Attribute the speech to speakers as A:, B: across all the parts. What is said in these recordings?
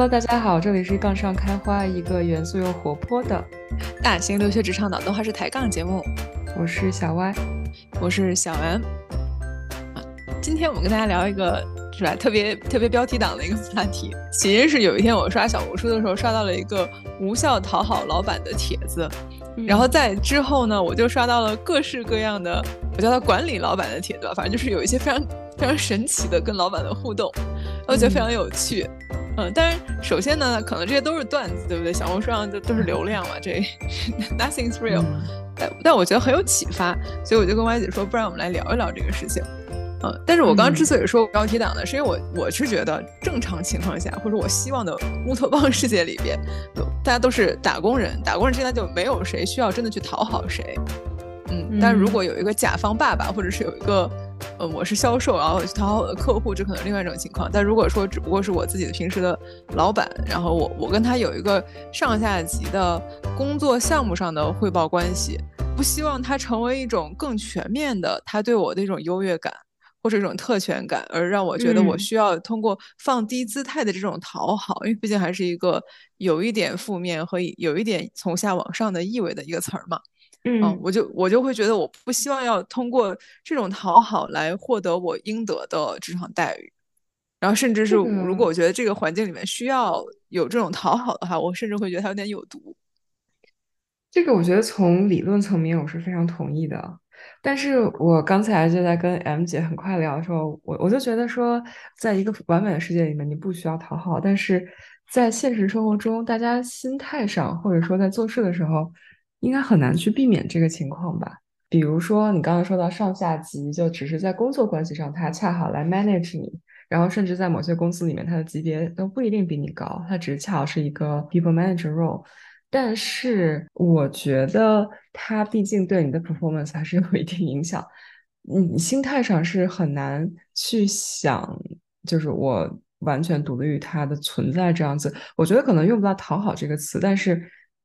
A: Hello，大家好，这里是杠上开花，一个严肃又活泼的
B: 大型留学职场脑洞还是抬杠节目。
A: 我是小歪
B: 我是小 M。啊，今天我们跟大家聊一个是吧，特别特别标题党的一个话题。起因是有一天我刷小红书的时候，刷到了一个无效讨好老板的帖子，然后在之后呢，我就刷到了各式各样的，我叫他管理老板的帖子，反正就是有一些非常非常神奇的跟老板的互动，我觉得非常有趣。嗯，但是首先呢，可能这些都是段子，对不对？小红书上就都是流量嘛，这 nothing's real。但但我觉得很有启发，所以我就跟歪姐说，不然我们来聊一聊这个事情。嗯，但是我刚刚之所以说标题党呢，是因为我我是觉得正常情况下，或者我希望的乌托邦世界里边，大家都是打工人，打工人之间就没有谁需要真的去讨好谁。嗯，但如果有一个甲方爸爸，或者是有一个。呃，我是销售，然后去讨好我的客户，这可能另外一种情况。但如果说只不过是我自己的平时的老板，然后我我跟他有一个上下级的工作项目上的汇报关系，不希望他成为一种更全面的他对我的一种优越感或者一种特权感，而让我觉得我需要通过放低姿态的这种讨好，因为毕竟还是一个有一点负面和有一点从下往上的意味的一个词儿嘛。
A: 嗯，
B: 我就我就会觉得，我不希望要通过这种讨好来获得我应得的职场待遇，然后甚至是如果我觉得这个环境里面需要有这种讨好的话，我甚至会觉得它有点有毒。
A: 这个我觉得从理论层面我是非常同意的，但是我刚才就在跟 M 姐很快聊的时候，我我就觉得说，在一个完美的世界里面，你不需要讨好，但是在现实生活中，大家心态上或者说在做事的时候。应该很难去避免这个情况吧？比如说，你刚刚说到上下级，就只是在工作关系上，他恰好来 manage 你，然后甚至在某些公司里面，他的级别都不一定比你高，他只是恰好是一个 people manager role。但是我觉得他毕竟对你的 performance 还是有一定影响，你心态上是很难去想，就是我完全独立于他的存在这样子。我觉得可能用不到讨好这个词，但是。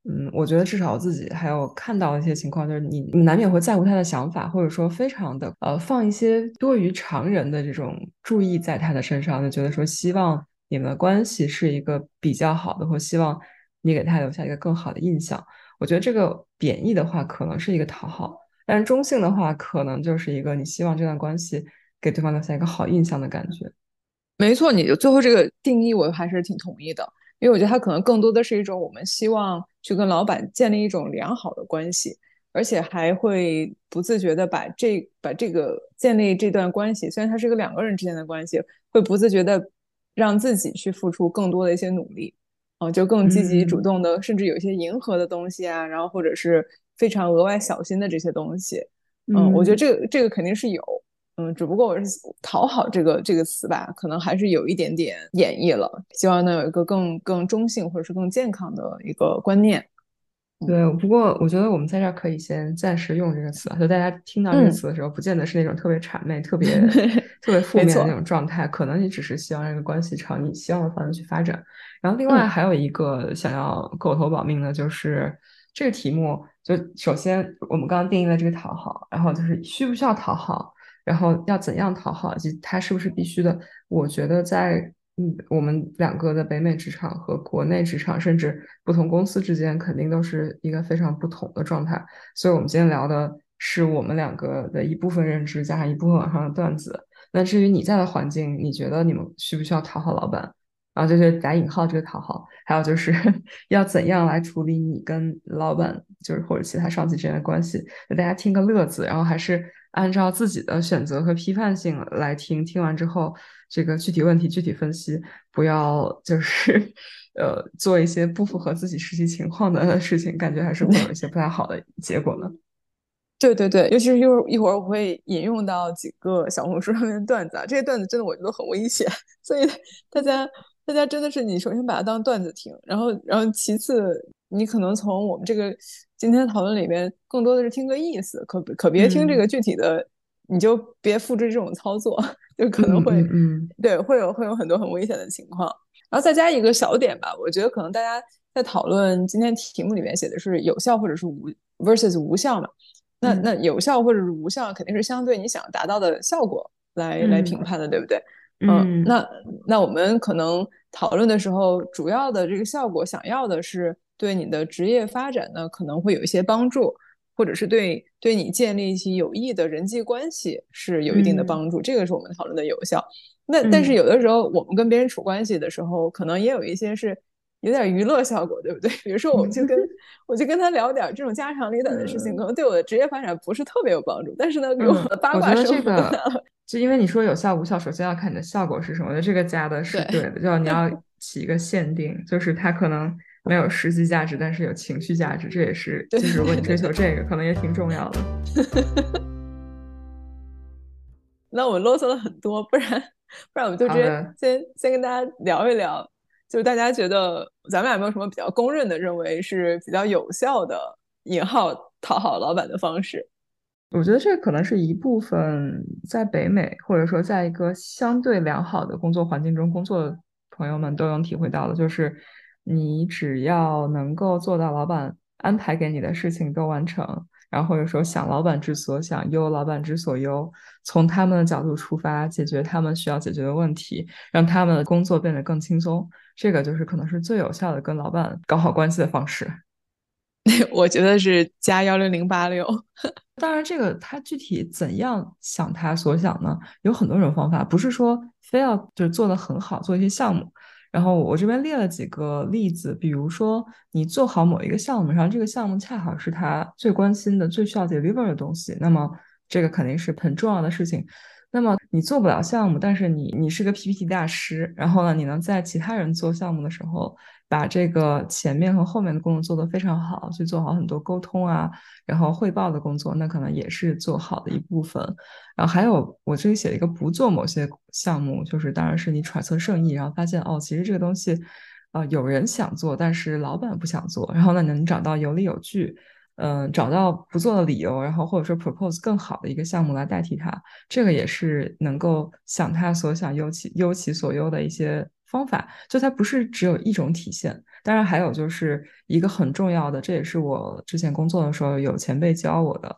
A: 嗯，我觉得至少我自己还有看到一些情况，就是你难免会在乎他的想法，或者说非常的呃放一些多于常人的这种注意在他的身上，就觉得说希望你们的关系是一个比较好的，或希望你给他留下一个更好的印象。我觉得这个贬义的话可能是一个讨好，但是中性的话可能就是一个你希望这段关系给对方留下一个好印象的感觉。
B: 没错，你最后这个定义我还是挺同意的。因为我觉得它可能更多的是一种我们希望去跟老板建立一种良好的关系，而且还会不自觉的把这把这个建立这段关系，虽然它是一个两个人之间的关系，会不自觉的让自己去付出更多的一些努力，嗯，就更积极主动的，甚至有一些迎合的东西啊，然后或者是非常额外小心的这些东西，嗯，我觉得这个这个肯定是有。嗯，只不过我是讨好这个这个词吧，可能还是有一点点演绎了。希望能有一个更更中性或者是更健康的一个观念。
A: 对，不过我觉得我们在这儿可以先暂时用这个词，就大家听到这个词的时候，不见得是那种特别谄媚、特别 特别负面的那种状态，可能你只是希望这个关系朝你希望的方向去发展。然后另外还有一个想要狗头保命的就是这个题目，就首先我们刚刚定义了这个讨好，然后就是需不需要讨好。然后要怎样讨好，以及他是不是必须的？我觉得在嗯，我们两个的北美职场和国内职场，甚至不同公司之间，肯定都是一个非常不同的状态。所以，我们今天聊的是我们两个的一部分认知，加上一部分网上的段子。那至于你在的环境，你觉得你们需不需要讨好老板？然后就是打引号这个讨好，还有就是 要怎样来处理你跟老板，就是或者其他上级之间的关系？给大家听个乐子，然后还是。按照自己的选择和批判性来听，听完之后，这个具体问题具体分析，不要就是 呃做一些不符合自己实际情况的事情，感觉还是会有一些不太好的结果呢。
B: 对对对，尤其是一会儿一会儿我会引用到几个小红书上面的段子啊，这些段子真的我觉得很危险，所以大家大家真的是你首先把它当段子听，然后然后其次。你可能从我们这个今天讨论里面，更多的是听个意思，可可别听这个具体的，你就别复制这种操作，就可能会，
A: 嗯，
B: 对，会有会有很多很危险的情况。然后再加一个小点吧，我觉得可能大家在讨论今天题目里面写的是有效或者是无 versus 无效嘛，那那有效或者是无效，肯定是相对你想要达到的效果来来评判的，对不对？嗯，那那我们可能。讨论的时候，主要的这个效果想要的是对你的职业发展呢可能会有一些帮助，或者是对对你建立起有益的人际关系是有一定的帮助，这个是我们讨论的有效。那但是有的时候我们跟别人处关系的时候，可能也有一些是。有点娱乐效果，对不对？比如说，我就跟我就跟他聊点这种家长里短的事情，可能对我的职业发展不是特别有帮助，但是呢，给我的八卦
A: 生活，就因为你说有效无效，首先要看你的效果是什么。我觉得这个加的是对的，就你要 起一个限定，就是它可能没有实际价值，但是有情绪价值，这也是就是如果你追求这个，可能也挺重要的。
B: 那我啰嗦了很多，不然不然我们就直接先先跟大家聊一聊。就是大家觉得咱们有没有什么比较公认的认为是比较有效的引号讨好老板的方式？
A: 我觉得这可能是一部分在北美或者说在一个相对良好的工作环境中工作的朋友们都能体会到的，就是你只要能够做到老板安排给你的事情都完成。然后或者说想老板之所想，忧老板之所忧，从他们的角度出发，解决他们需要解决的问题，让他们的工作变得更轻松，这个就是可能是最有效的跟老板搞好关系的方式。
B: 我觉得是加幺零零八六。
A: 当然，这个他具体怎样想他所想呢？有很多种方法，不是说非要就是做的很好，做一些项目。然后我这边列了几个例子，比如说你做好某一个项目，然后这个项目恰好是他最关心的、最需要 deliver 的东西，那么这个肯定是很重要的事情。那么你做不了项目，但是你你是个 PPT 大师，然后呢，你能在其他人做项目的时候。把这个前面和后面的工作做得非常好，去做好很多沟通啊，然后汇报的工作，那可能也是做好的一部分。然后还有我这里写了一个不做某些项目，就是当然是你揣测圣意，然后发现哦，其实这个东西，呃，有人想做，但是老板不想做，然后呢，能找到有理有据，嗯，找到不做的理由，然后或者说 propose 更好的一个项目来代替它，这个也是能够想他所想，忧其忧其所忧的一些。方法就它不是只有一种体现，当然还有就是一个很重要的，这也是我之前工作的时候有前辈教我的，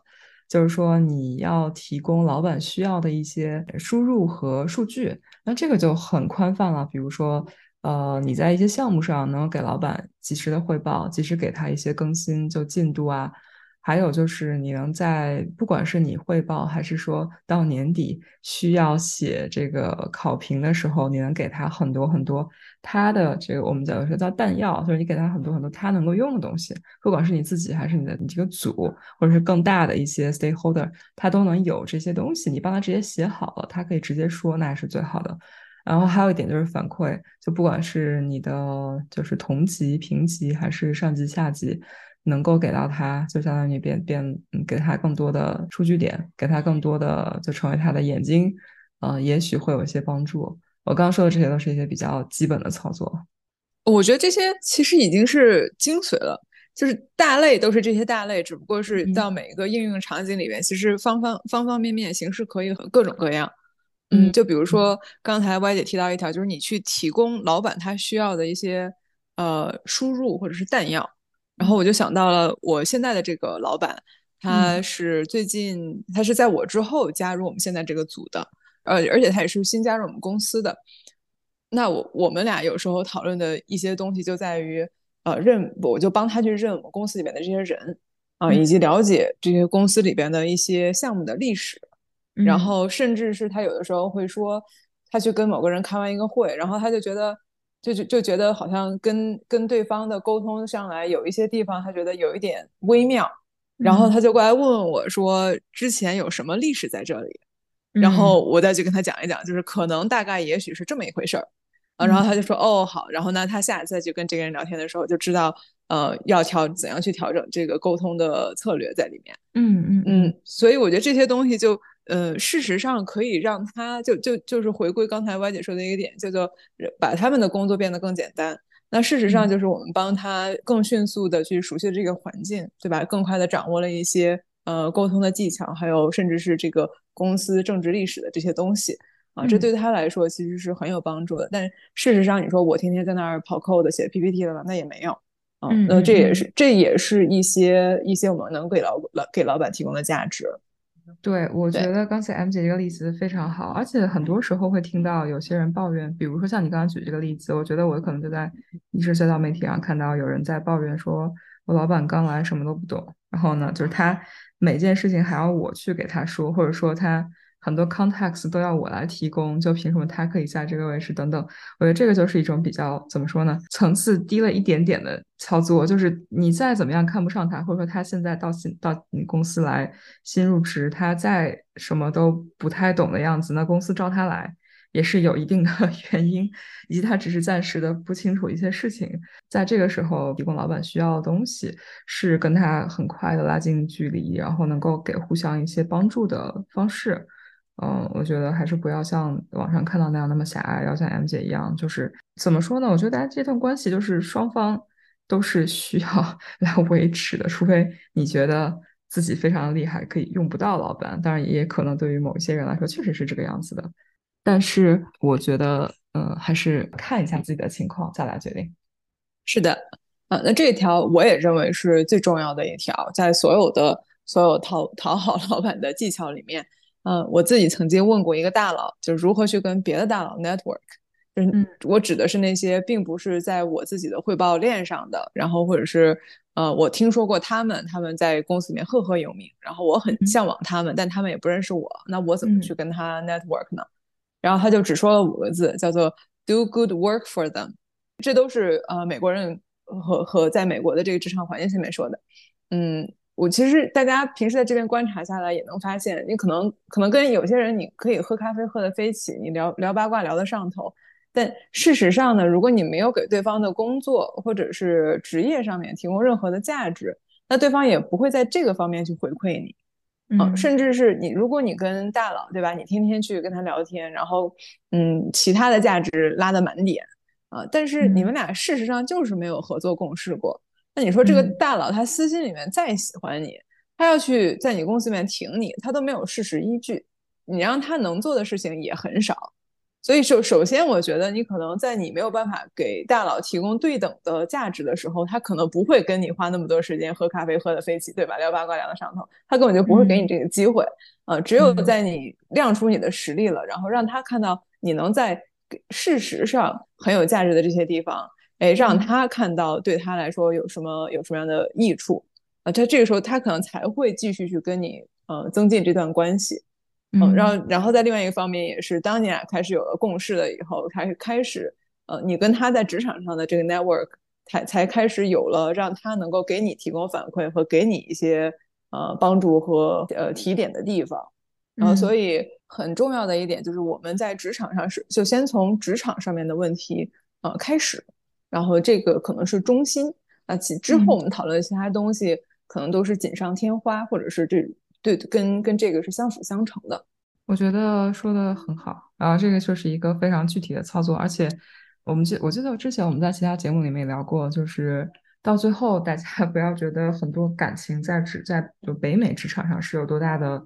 A: 就是说你要提供老板需要的一些输入和数据，那这个就很宽泛了。比如说，呃，你在一些项目上能给老板及时的汇报，及时给他一些更新，就进度啊。还有就是，你能在不管是你汇报，还是说到年底需要写这个考评的时候，你能给他很多很多他的这个我们叫说叫弹药，就是你给他很多很多他能够用的东西，不管是你自己还是你的你这个组，或者是更大的一些 stakeholder，他都能有这些东西，你帮他直接写好了，他可以直接说，那是最好的。然后还有一点就是反馈，就不管是你的就是同级、平级，还是上级、下级。能够给到他，就相当于变变，给他更多的数据点，给他更多的，就成为他的眼睛，呃，也许会有一些帮助。我刚刚说的这些都是一些比较基本的操作。
B: 我觉得这些其实已经是精髓了，就是大类都是这些大类，只不过是到每一个应用场景里面，其实方方方方面面形式可以很各种各样。嗯，就比如说刚才歪姐提到一条，就是你去提供老板他需要的一些呃输入或者是弹药。然后我就想到了我现在的这个老板，他是最近他是在我之后加入我们现在这个组的，呃，而且他也是新加入我们公司的。那我我们俩有时候讨论的一些东西就在于，呃，认我就帮他去认我们公司里面的这些人啊，以及了解这些公司里边的一些项目的历史，然后甚至是他有的时候会说，他去跟某个人开完一个会，然后他就觉得。就就就觉得好像跟跟对方的沟通上来有一些地方，他觉得有一点微妙，然后他就过来问问我说：“之前有什么历史在这里？”然后我再去跟他讲一讲，就是可能大概也许是这么一回事儿啊。然后他就说：“哦，好。”然后呢，他下一次再去跟这个人聊天的时候，就知道呃要调怎样去调整这个沟通的策略在里面。
A: 嗯嗯
B: 嗯，所以我觉得这些东西就。呃，事实上可以让他就就就是回归刚才歪姐说的一个点，叫做把他们的工作变得更简单。那事实上就是我们帮他更迅速的去熟悉这个环境，对吧？更快的掌握了一些呃沟通的技巧，还有甚至是这个公司政治历史的这些东西啊，这对他来说其实是很有帮助的。但事实上，你说我天天在那儿跑 code 写 PPT 了吧？那也没有啊。那这也是这也是一些一些我们能给老老给老板提供的价值。
A: 对，我觉，得刚才 M 姐这个例子非常好，而且很多时候会听到有些人抱怨，比如说像你刚刚举这个例子，我觉得我可能就在一些社交媒体上看到有人在抱怨说，我老板刚来什么都不懂，然后呢，就是他每件事情还要我去给他说，或者说他很多 context 都要我来提供，就凭什么他可以在这个位置等等，我觉得这个就是一种比较怎么说呢，层次低了一点点的操作，就是你再怎么样看不上他，或者说他现在到新到你公司来新入职，他再什么都不太懂的样子，那公司招他来也是有一定的 原因，以及他只是暂时的不清楚一些事情，在这个时候提供老板需要的东西，是跟他很快的拉近距离，然后能够给互相一些帮助的方式。嗯，我觉得还是不要像网上看到那样那么狭隘，要像 M 姐一样，就是怎么说呢？我觉得大家这段关系就是双方都是需要 来维持的，除非你觉得自己非常厉害，可以用不到老板。当然，也可能对于某一些人来说确实是这个样子的。但是我觉得，嗯，还是看一下自己的情况再来决定。
B: 是的，啊，那这一条我也认为是最重要的一条，在所有的所有讨讨好老板的技巧里面。嗯，我自己曾经问过一个大佬，就是如何去跟别的大佬 network，就是我指的是那些并不是在我自己的汇报链上的，然后或者是呃，我听说过他们，他们在公司里面赫赫有名，然后我很向往他们，但他们也不认识我，那我怎么去跟他 network 呢？然后他就只说了五个字，叫做 do good work for them，这都是呃美国人和和在美国的这个职场环境下面说的，嗯。我其实大家平时在这边观察下来，也能发现，你可能可能跟有些人你可以喝咖啡喝得飞起，你聊聊八卦聊得上头，但事实上呢，如果你没有给对方的工作或者是职业上面提供任何的价值，那对方也不会在这个方面去回馈你，嗯，甚至是你如果你跟大佬对吧，你天天去跟他聊天，然后嗯，其他的价值拉得满点。啊，但是你们俩事实上就是没有合作共事过。那你说这个大佬他私心里面再喜欢你，他要去在你公司里面挺你，他都没有事实依据，你让他能做的事情也很少。所以首首先，我觉得你可能在你没有办法给大佬提供对等的价值的时候，他可能不会跟你花那么多时间喝咖啡喝的飞起，对吧？聊八卦聊的上头，他根本就不会给你这个机会。呃，只有在你亮出你的实力了，然后让他看到你能在事实上很有价值的这些地方。哎，让他看到对他来说有什么有什么样的益处啊？他这个时候他可能才会继续去跟你呃增进这段关系，嗯，然后然后在另外一个方面也是，当你俩开始有了共识了以后，开始开始呃，你跟他在职场上的这个 network 才才开始有了让他能够给你提供反馈和给你一些呃帮助和呃提点的地方，然后所以很重要的一点就是我们在职场上是就先从职场上面的问题呃开始。然后这个可能是中心，那其之后我们讨论的其他东西可能都是锦上添花，或者是这对跟跟这个是相辅相成的。
A: 我觉得说的很好，然后这个就是一个非常具体的操作，而且我们记我记得之前我们在其他节目里面也聊过，就是到最后大家不要觉得很多感情在职在就北美职场上是有多大的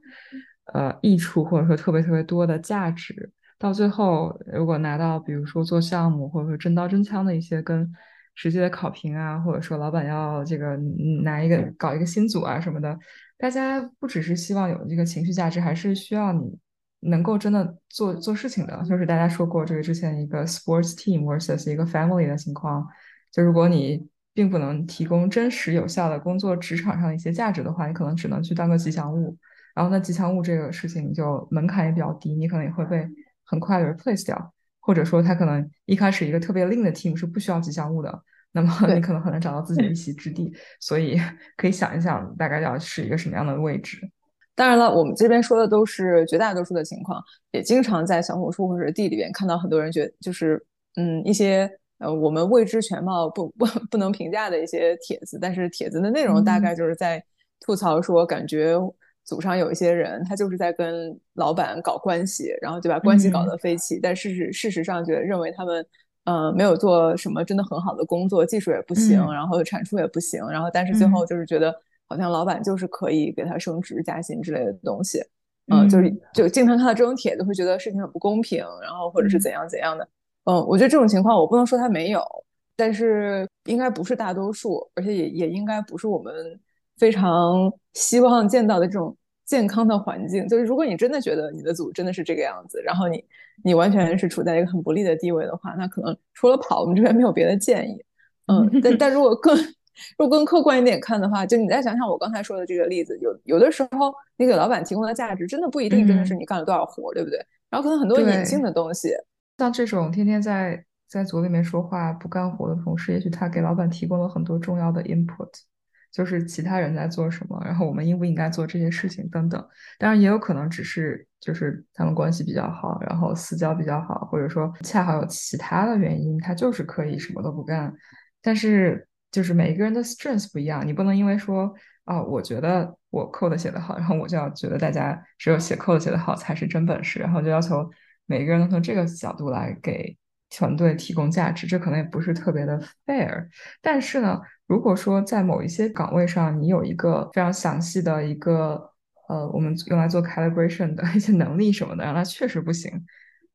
A: 呃益处，或者说特别特别多的价值。到最后，如果拿到比如说做项目，或者说真刀真枪的一些跟实际的考评啊，或者说老板要这个拿一个搞一个新组啊什么的，大家不只是希望有这个情绪价值，还是需要你能够真的做做事情的。就是大家说过这个之前一个 sports team versus 一个 family 的情况，就如果你并不能提供真实有效的工作职场上的一些价值的话，你可能只能去当个吉祥物。然后那吉祥物这个事情就门槛也比较低，你可能也会被。很快的 replace 掉，或者说他可能一开始一个特别 lean 的 team 是不需要吉祥物的，那么你可能很难找到自己的一席之地，所以 可以想一想大概要是一个什么样的位置。
B: 当然了，我们这边说的都是绝大多数的情况，也经常在小红书或者地里边看到很多人觉得就是嗯一些呃我们未知全貌不不不能评价的一些帖子，但是帖子的内容大概就是在吐槽说感觉。组上有一些人，他就是在跟老板搞关系，然后就把关系搞得飞起。但事实事实上，觉得认为他们，呃，没有做什么真的很好的工作，技术也不行，然后产出也不行。然后，但是最后就是觉得，好像老板就是可以给他升职加薪之类的东西。嗯，就是就经常看到这种帖子，会觉得事情很不公平，然后或者是怎样怎样的。嗯，我觉得这种情况我不能说他没有，但是应该不是大多数，而且也也应该不是我们。非常希望见到的这种健康的环境。就是如果你真的觉得你的组真的是这个样子，然后你你完全是处在一个很不利的地位的话，那可能除了跑，我们这边没有别的建议。嗯，但但如果更如果更客观一点看的话，就你再想想我刚才说的这个例子，有有的时候你给老板提供的价值真的不一定真的是你干了多少活，对不对？然后可能很多隐性的东西，
A: 像这种天天在在组里面说话不干活的同事，也许他给老板提供了很多重要的 input，就是其他人在做什么，然后我们应不应该做这些事情等等。当然也有可能只是就是他们关系比较好，然后私交比较好，或者说恰好有其他的原因，他就是可以什么都不干，但是。就是每一个人的 strength 不一样，你不能因为说啊，我觉得我 code 写得好，然后我就要觉得大家只有写 code 写得好才是真本事，然后就要求每个人都从这个角度来给团队提供价值，这可能也不是特别的 fair。但是呢，如果说在某一些岗位上，你有一个非常详细的一个呃，我们用来做 calibration 的一些能力什么的，让他确实不行，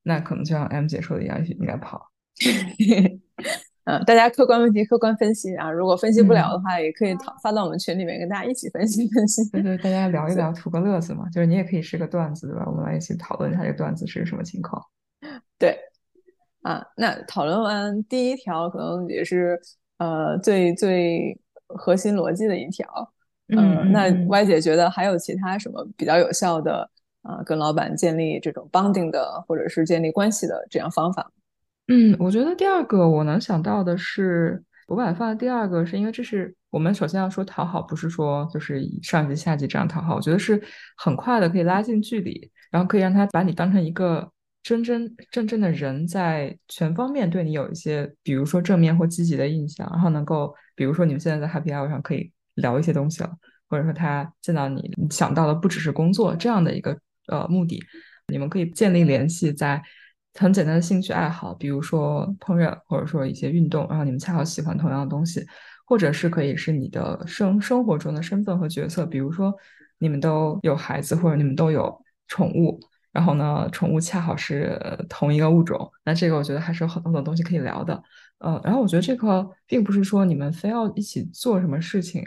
A: 那可能就像 M 姐说的一样，应该跑。
B: 嗯，大家客观问题客观分析啊，如果分析不了的话，也可以讨发到我们群里面，跟大家一起分析分析。
A: 对对，大家聊一聊，图个乐子嘛。就是你也可以是个段子，对吧？我们来一起讨论一下这个段子是个什么情况。
B: 对，啊，那讨论完第一条，可能也是呃最最核心逻辑的一条。
A: 嗯，
B: 那 Y 姐觉得还有其他什么比较有效的啊，跟老板建立这种 bonding 的，或者是建立关系的这样方法？
A: 嗯，我觉得第二个我能想到的是，我把它放在第二个，是因为这是我们首先要说讨好，不是说就是上级下级这样讨好。我觉得是很快的可以拉近距离，然后可以让他把你当成一个真真正正的人，在全方面对你有一些，比如说正面或积极的印象，然后能够，比如说你们现在在 Happy Hour 上可以聊一些东西了，或者说他见到你想到的不只是工作这样的一个呃目的，你们可以建立联系在。很简单的兴趣爱好，比如说烹饪，或者说一些运动，然后你们恰好喜欢同样的东西，或者是可以是你的生生活中的身份和角色，比如说你们都有孩子，或者你们都有宠物，然后呢，宠物恰好是同一个物种，那这个我觉得还是有很多的东西可以聊的。呃，然后我觉得这个并不是说你们非要一起做什么事情。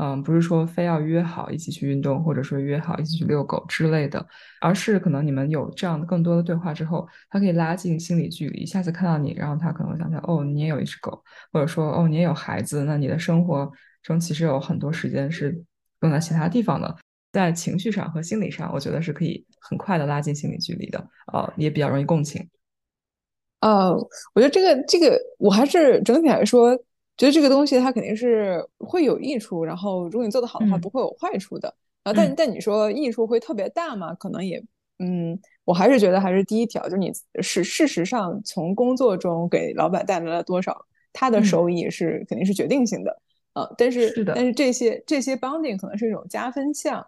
A: 嗯，不是说非要约好一起去运动，或者说约好一起去遛狗之类的，而是可能你们有这样的更多的对话之后，他可以拉近心理距离。下次看到你，然后他可能想想，哦，你也有一只狗，或者说，哦，你也有孩子，那你的生活中其实有很多时间是用在其他地方的，在情绪上和心理上，我觉得是可以很快的拉近心理距离的，呃，也比较容易共情。
B: 呃，我觉得这个这个，我还是整体来说。觉得这个东西它肯定是会有益处，然后如果你做得好的话，不会有坏处的。啊，但但你说益处会特别大吗？可能也，嗯，我还是觉得还是第一条，就是你是事实上从工作中给老板带来了多少，他的收益是肯定是决定性的。啊，但是
A: 是，
B: 但是这些这些 bonding 可能是一种加分项，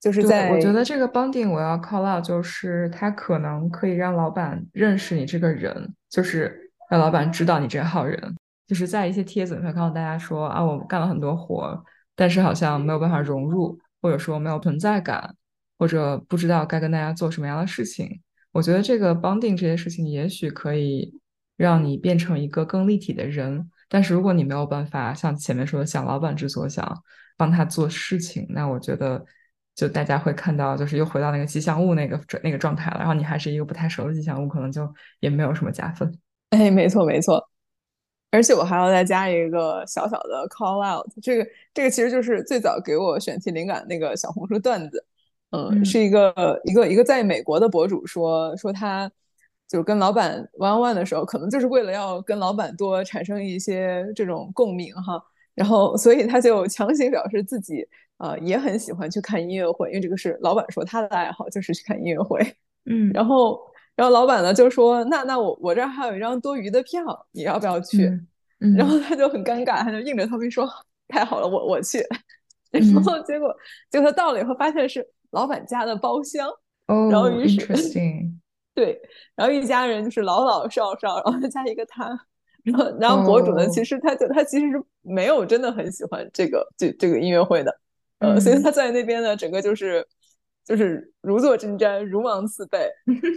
B: 就是在
A: 我觉得这个 bonding 我要 call out，就是它可能可以让老板认识你这个人，就是让老板知道你这号人。就是在一些帖子里面看到大家说啊，我干了很多活，但是好像没有办法融入，或者说没有存在感，或者不知道该跟大家做什么样的事情。我觉得这个 bonding 这些事情也许可以让你变成一个更立体的人。但是如果你没有办法像前面说的想老板之所想，帮他做事情，那我觉得就大家会看到就是又回到那个吉祥物那个那个状态了。然后你还是一个不太熟的吉祥物，可能就也没有什么加分。
B: 哎，没错没错。而且我还要再加一个小小的 call out，这个这个其实就是最早给我选题灵感那个小红书段子，嗯，是一个一个一个在美国的博主说说他就是跟老板 one one 的时候，可能就是为了要跟老板多产生一些这种共鸣哈，然后所以他就强行表示自己呃也很喜欢去看音乐会，因为这个是老板说他的爱好就是去看音乐会，
A: 嗯，
B: 然后。然后老板呢就说：“那那我我这儿还有一张多余的票，你要不要去？”嗯然后他就很尴尬，他就硬着头皮说：“太好了，我我去。”然后结果结果他到了以后，发现是老板家的包厢。
A: 哦，
B: 然后于是
A: 对，
B: 然后一家人就是老老少少，然后再加一个他。然后然后博主呢，其实他就他其实是没有真的很喜欢这个这这个音乐会的，呃，所以他在那边呢，整个就是。就是如坐针毡，如芒刺背，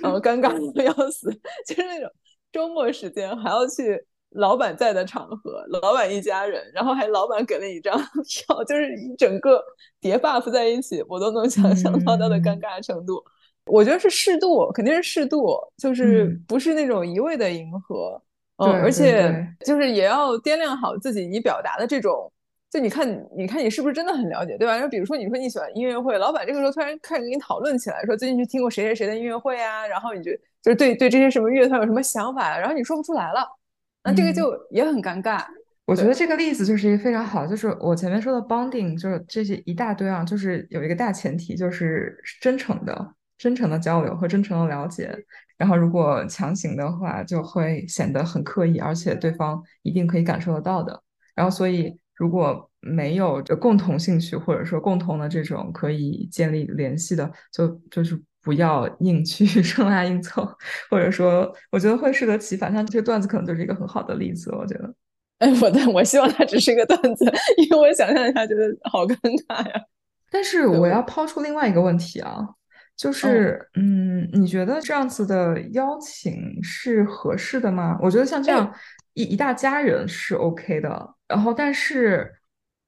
B: 然后尴尬的要死，就是那种周末时间还要去老板在的场合，老板一家人，然后还老板给了你一张 票，就是一整个叠 buff 在一起，我都能想象到他的尴尬程度。我觉得是适度，肯定是适度，就是不是那种一味的迎合，嗯，而且就是也要掂量好自己你表达的这种，就你看，你看你是不是真的很了解，对吧？然后比如说你说你喜欢音乐会，老板这个时候突然开始跟你讨论起来，说最近去听过谁谁谁的音乐会啊，然后你就就是对对这些什么乐团有什么想法，然后你说不出来了，那这个就也很尴尬。
A: 我觉得这个例子就是一个非常好，就是我前面说的 bonding，就是这些一大堆啊，就是有一个大前提，就是真诚的。真诚的交流和真诚的了解，然后如果强行的话，就会显得很刻意，而且对方一定可以感受得到的。然后，所以如果没有共同兴趣或者说共同的这种可以建立联系的，就就是不要硬去 生拉硬凑，或者说，我觉得会适得其反。像这个段子可能就是一个很好的例子，我觉得。
B: 哎，我的，我希望它只是一个段子，因为我想象一下，觉得好尴尬呀。
A: 但是我要抛出另外一个问题啊。就是，嗯，你觉得这样子的邀请是合适的吗？我觉得像这样一一大家人是 OK 的。然后，但是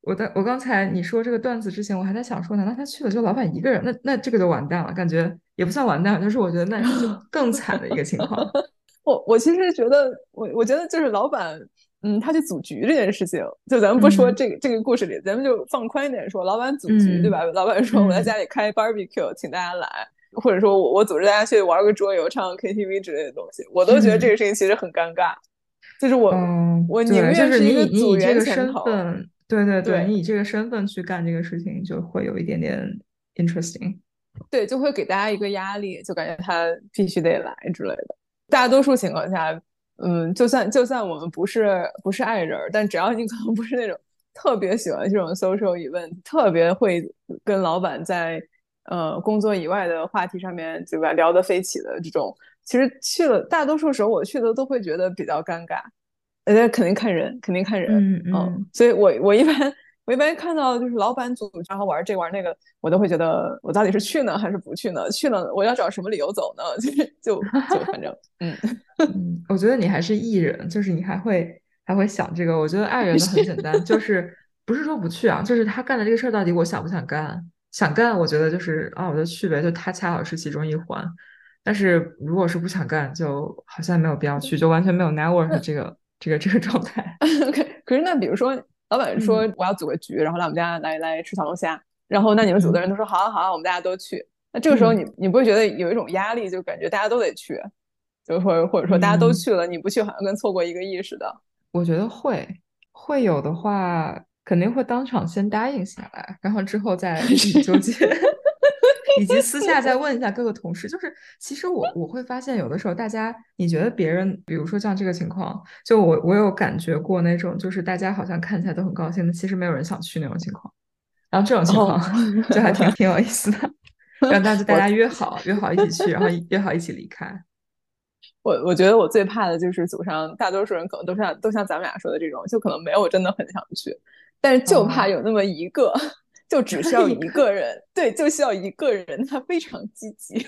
A: 我在我刚才你说这个段子之前，我还在想说，难道他去了就老板一个人？那那这个就完蛋了，感觉也不算完蛋，就是我觉得那是 更惨的一个情况。
B: 我我其实觉得，我我觉得就是老板，嗯，他去组局这件事情，就咱们不说这个这个故事里，咱们就放宽一点说，老板组局对吧？老板说我在家里开 barbecue，请大家来，或者说我我组织大家去玩个桌游、唱个 KTV 之类的东西，我都觉得这个事情其实很尴尬。就是我我宁愿
A: 是
B: 一个
A: 组
B: 员
A: 身份，对对对，你以这个身份去干这个事情，就会有一点点 interesting。
B: 对，就会给大家一个压力，就感觉他必须得来之类的。大多数情况下，嗯，就算就算我们不是不是爱人，但只要你可能不是那种特别喜欢这种 social event，特别会跟老板在呃工作以外的话题上面对吧聊得飞起的这种，其实去了大多数时候我去的都会觉得比较尴尬，呃，肯定看人，肯定看人，
A: 嗯嗯，
B: 所以我我一般。我一般看到就是老板组，然后玩这玩那个，我都会觉得我到底是去呢还是不去呢？去了我要找什么理由走呢？就就就反正，嗯
A: 嗯，我觉得你还是艺人，就是你还会还会想这个。我觉得爱人的很简单，就 是不是说不去啊，就是他干的这个事儿到底我想不想干？想干，我觉得就是啊，我就去呗，就他恰好是其中一环。但是如果是不想干，就好像没有必要去，就完全没有 network 这个这个这个状态。
B: OK，可是那比如说。老板说我要组个局，然后来我们家来来吃小龙虾，然后那你们组的人都说好啊好啊，我们大家都去。那这个时候你你不会觉得有一种压力，就感觉大家都得去，就或者或者说大家都去了，你不去好像跟错过一个意似的。
A: 我觉得会会有的话，肯定会当场先答应下来，然后之后再纠结。以及私下再问一下各个同事，就是其实我我会发现有的时候大家你觉得别人，比如说像这个情况，就我我有感觉过那种，就是大家好像看起来都很高兴的，其实没有人想去那种情况。然后这种情况就还挺 挺有意思的，让大家 大家约好约好一起去，然后约好一起离开。
B: 我我觉得我最怕的就是组上大多数人可能都像都像咱们俩说的这种，就可能没有真的很想去，但是就怕有那么一个。就只需要一个人，对，就需要一个人，他非常积极，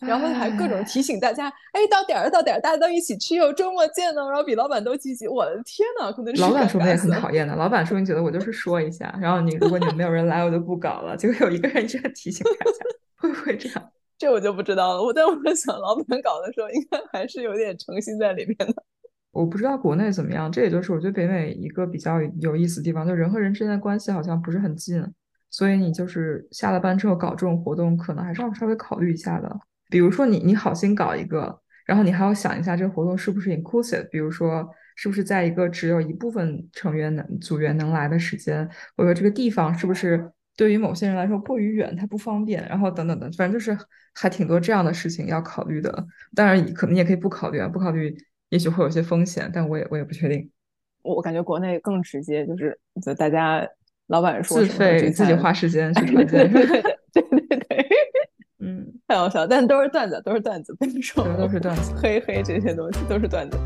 B: 然后还各种提醒大家，哎，到点儿到点儿，大家都一起去哦，周末见呢。然后比老板都积极，我的天呐，可能是
A: 老板说不定也很讨厌的。老板说不定觉得我就是说一下，然后你如果你们没有人来，我就不搞了。结果有一个人这样提醒大家，会不会这样？
B: 这我就不知道了。我但我在想，老板搞的时候应该还是有点诚心在里面的。
A: 我不知道国内怎么样，这也就是我觉得北美一个比较有意思的地方，就人和人之间的关系好像不是很近。所以你就是下了班之后搞这种活动，可能还是要稍微考虑一下的。比如说你你好心搞一个，然后你还要想一下这个活动是不是 inclusive，比如说是不是在一个只有一部分成员能组员能来的时间，或者这个地方是不是对于某些人来说过于远，它不方便，然后等等的，反正就是还挺多这样的事情要考虑的。当然可能也可以不考虑啊，不考虑也许会有些风险，但我也我也不确定。
B: 我感觉国内更直接，就是就大家。老板说
A: 自费自己花时间去团建，
B: 对 对对对，嗯，太好笑，但都是段子，都是段子，跟你说，
A: 都是段子，
B: 嘿嘿，这些东西都是段子。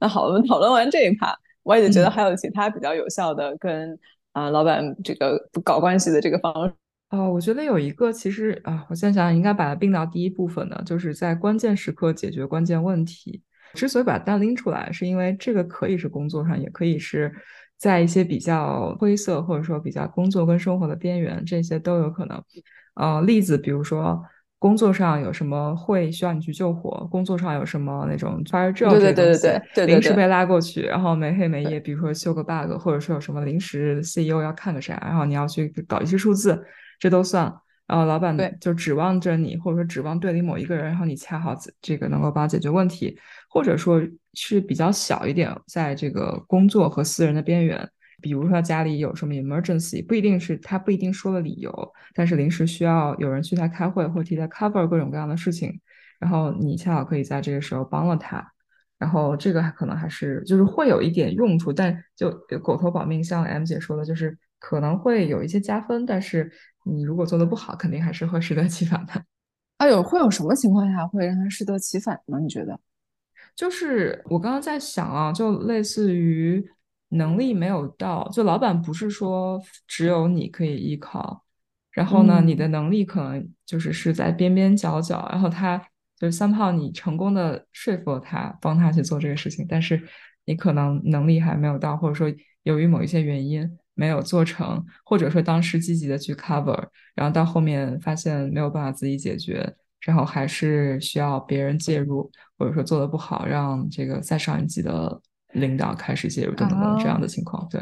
B: 那好，我们讨论完这一趴，我也觉得还有其他比较有效的跟啊老板这个搞关系的这个方式。
A: 哦，我觉得有一个，其实啊，我现在想想，应该把它并到第一部分的，就是在关键时刻解决关键问题。之所以把单拎出来，是因为这个可以是工作上，也可以是在一些比较灰色或者说比较工作跟生活的边缘，这些都有可能。呃，例子比如说。工作上有什么会需要你去救火？工作上有什么那种 fire drill
B: 这东西，
A: 临时被拉过去，然后没黑没夜，比如说修个 bug，或者说有什么临时 CEO 要看个啥，然后你要去搞一些数字，这都算。然后老板就指望着你，或者说指望队里某一个人，然后你恰好这个能够帮解决问题，或者说是比较小一点，在这个工作和私人的边缘。比如说家里有什么 emergency，不一定是他不一定说了理由，但是临时需要有人去他开会或替他 cover 各种各样的事情，然后你恰好可以在这个时候帮了他，然后这个可能还是就是会有一点用处，但就狗头保命，像 M 姐说的，就是可能会有一些加分，但是你如果做的不好，肯定还是会适得其反的。
B: 哎呦，会有什么情况下会让他适得其反呢？你觉得？
A: 就是我刚刚在想啊，就类似于。能力没有到，就老板不是说只有你可以依靠，然后呢，你的能力可能就是是在边边角角，然后他就是三炮，你成功的说服了他，帮他去做这个事情，但是你可能能力还没有到，或者说由于某一些原因没有做成，或者说当时积极的去 cover，然后到后面发现没有办法自己解决，然后还是需要别人介入，或者说做的不好，让这个再上一级的。领导开始介入等等等这样的情况，对，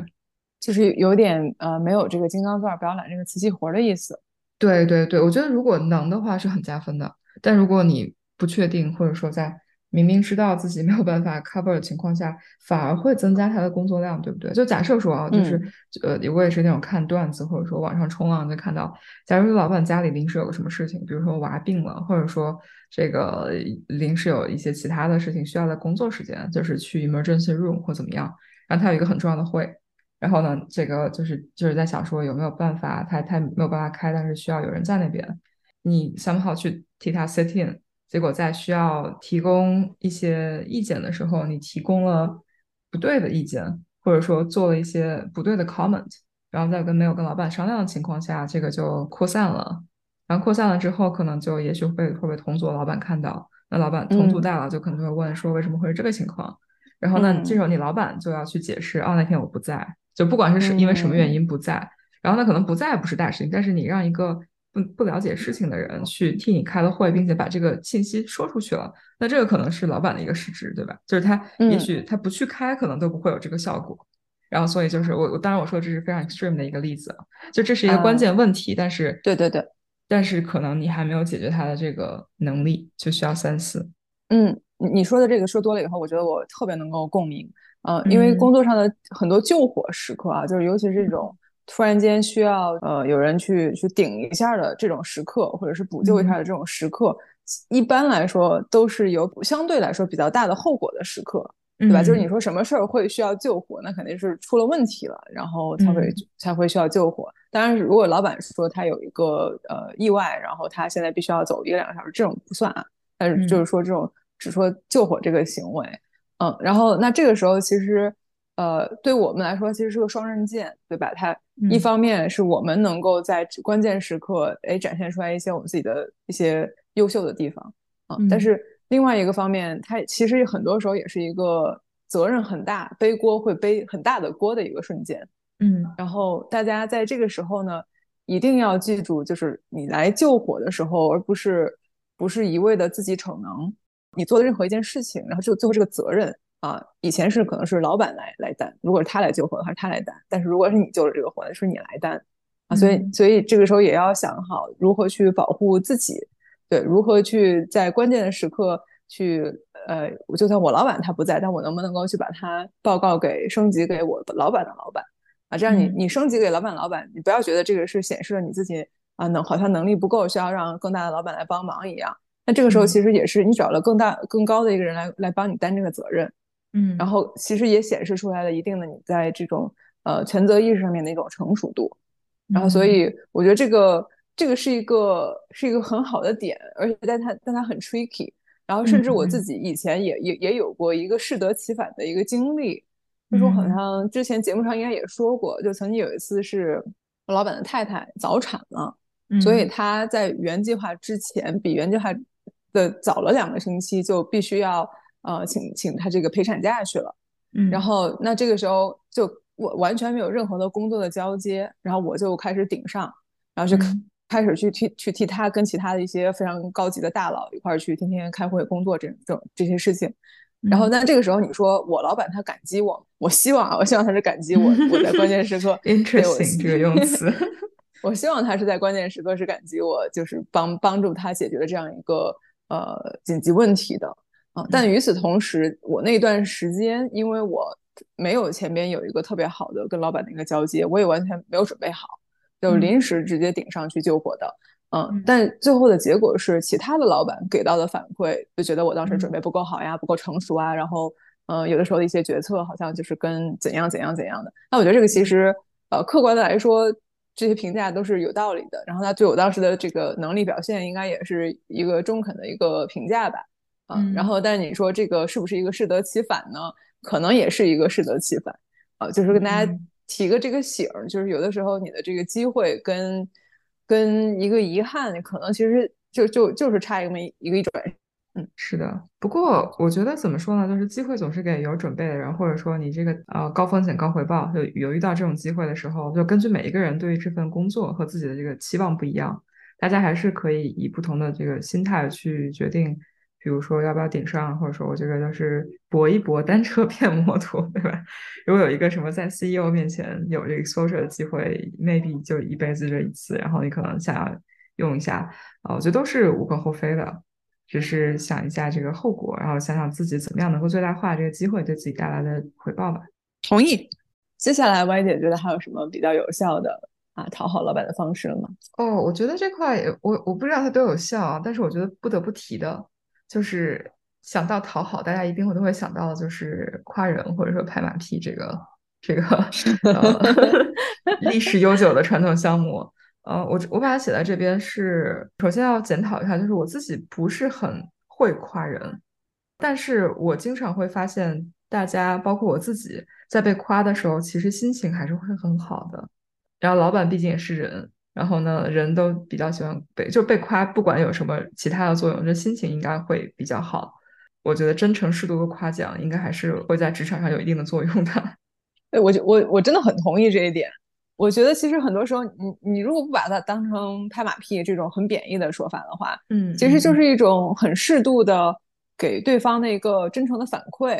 B: 就是有点呃没有这个金刚钻不要揽这个瓷器活的意思。
A: 对对对，我觉得如果能的话是很加分的，但如果你不确定或者说在。明明知道自己没有办法 cover 的情况下，反而会增加他的工作量，对不对？就假设说啊，就是呃，我也是那种看段子或者说网上冲浪就看到，假如老板家里临时有个什么事情，比如说娃病了，或者说这个临时有一些其他的事情需要在工作时间，就是去 emergency room 或怎么样，然后他有一个很重要的会，然后呢，这个就是就是在想说有没有办法，他他没有办法开，但是需要有人在那边，你 somehow 去替他 sit in。结果在需要提供一些意见的时候，你提供了不对的意见，或者说做了一些不对的 comment，然后在跟没有跟老板商量的情况下，这个就扩散了。然后扩散了之后，可能就也许会会被同组老板看到，那老板同组大佬就可能会问说为什么会是这个情况？然后呢，这时候你老板就要去解释，哦，那天我不在，就不管是是因为什么原因不在，然后呢，可能不在不是大事情，但是你让一个。不不了解事情的人去替你开了会，并且把这个信息说出去了，那这个可能是老板的一个失职，对吧？就是他也许他不去开，可能都不会有这个效果。然后，所以就是我我当然我说这是非常 extreme 的一个例子，就这是一个关键问题，但是
B: 对对对，
A: 但是可能你还没有解决他的这个能力，就需要三思。
B: 嗯，你你说的这个说多了以后，我觉得我特别能够共鸣。嗯，因为工作上的很多救火时刻啊，就是尤其是这种。突然间需要呃有人去去顶一下的这种时刻，或者是补救一下的这种时刻，一般来说都是有相对来说比较大的后果的时刻，对吧？就是你说什么事儿会需要救火，那肯定是出了问题了，然后才会才会需要救火。当然，如果老板说他有一个呃意外，然后他现在必须要走一个两个小时，这种不算啊。但是就是说这种只说救火这个行为，嗯，然后那这个时候其实。呃，对我们来说，其实是个双刃剑，对吧？它一方面是我们能够在关键时刻，哎，展现出来一些我们自己的一些优秀的地方啊。但是另外一个方面，它其实很多时候也是一个责任很大、背锅会背很大的锅的一个瞬间。
A: 嗯，
B: 然后大家在这个时候呢，一定要记住，就是你来救火的时候，而不是不是一味的自己逞能，你做的任何一件事情，然后就最后这个责任。啊，以前是可能是老板来来担，如果是他来救火的话，是他来担；但是如果是你救了这个火，是你来担啊。所以，所以这个时候也要想好如何去保护自己，对，如何去在关键的时刻去，呃，就算我老板他不在，但我能不能够去把他报告给升级给我老板的老板啊？这样你你升级给老板老板，你不要觉得这个是显示了你自己啊能好像能力不够，需要让更大的老板来帮忙一样。那这个时候其实也是你找了更大更高的一个人来来帮你担这个责任。
A: 嗯，
B: 然后其实也显示出来了一定的你在这种呃权责意识上面的一种成熟度，然后所以我觉得这个这个是一个是一个很好的点，而且但它但它很 tricky，然后甚至我自己以前也也也有过一个适得其反的一个经历，就是我好像之前节目上应该也说过，就曾经有一次是我老板的太太早产了，所以她在原计划之前比原计划的早了两个星期就必须要。呃请请他这个陪产假去了。
A: 嗯，
B: 然后那这个时候就我完全没有任何的工作的交接，然后我就开始顶上，然后就开始去替去替他跟其他的一些非常高级的大佬一块儿去天天开会工作这这这些事情。然后那这个时候你说我老板他感激我，我希望啊，我希望他是感激我，我在关键时刻
A: interesting 这个用词，
B: 我希望他是在关键时刻是感激我，就是帮帮助他解决了这样一个呃紧急问题的。啊！但与此同时，我那段时间，因为我没有前边有一个特别好的跟老板的一个交接，我也完全没有准备好，就临时直接顶上去救火的。嗯，但最后的结果是，其他的老板给到的反馈就觉得我当时准备不够好呀，不够成熟啊，然后，嗯，有的时候的一些决策好像就是跟怎样怎样怎样的。那我觉得这个其实，呃，客观的来说，这些评价都是有道理的。然后他对我当时的这个能力表现，应该也是一个中肯的一个评价吧。嗯，然后，但是你说这个是不是一个适得其反呢？可能也是一个适得其反啊，就是跟大家提个这个醒儿，就是有的时候你的这个机会跟跟一个遗憾，可能其实就就就是差一么一个一转。
A: 嗯，是的。不过我觉得怎么说呢，就是机会总是给有准备的人，或者说你这个呃高风险高回报，就有遇到这种机会的时候，就根据每一个人对于这份工作和自己的这个期望不一样，大家还是可以以不同的这个心态去决定。比如说要不要顶上，或者说我这个就是搏一搏，单车 变摩托，对吧？如果有一个什么在 CEO 面前有这个 exposure 的机会，maybe 就一辈子这一次，然后你可能想要用一下，啊，我觉得都是无可厚非的，只是想一下这个后果，然后想想自己怎么样能够最大化这个机会对自己带来的回报吧。
B: 同意。接下来 Y 姐觉得还有什么比较有效的啊讨好老板的方式了吗？
A: 哦，我觉得这块我我不知道它多有效啊，但是我觉得不得不提的。就是想到讨好，大家一定会都会想到就是夸人或者说拍马屁这个这个 历史悠久的传统项目。呃，我我把它写在这边是首先要检讨一下，就是我自己不是很会夸人，但是我经常会发现大家包括我自己在被夸的时候，其实心情还是会很好的。然后老板毕竟也是人。然后呢，人都比较喜欢被就被夸，不管有什么其他的作用，这心情应该会比较好。我觉得真诚适度的夸奖，应该还是会在职场上有一定的作用的。
B: 对，我我我真的很同意这一点。我觉得其实很多时候，你你如果不把它当成拍马屁这种很贬义的说法的话，
A: 嗯，
B: 其实就是一种很适度的给对方的一个真诚的反馈。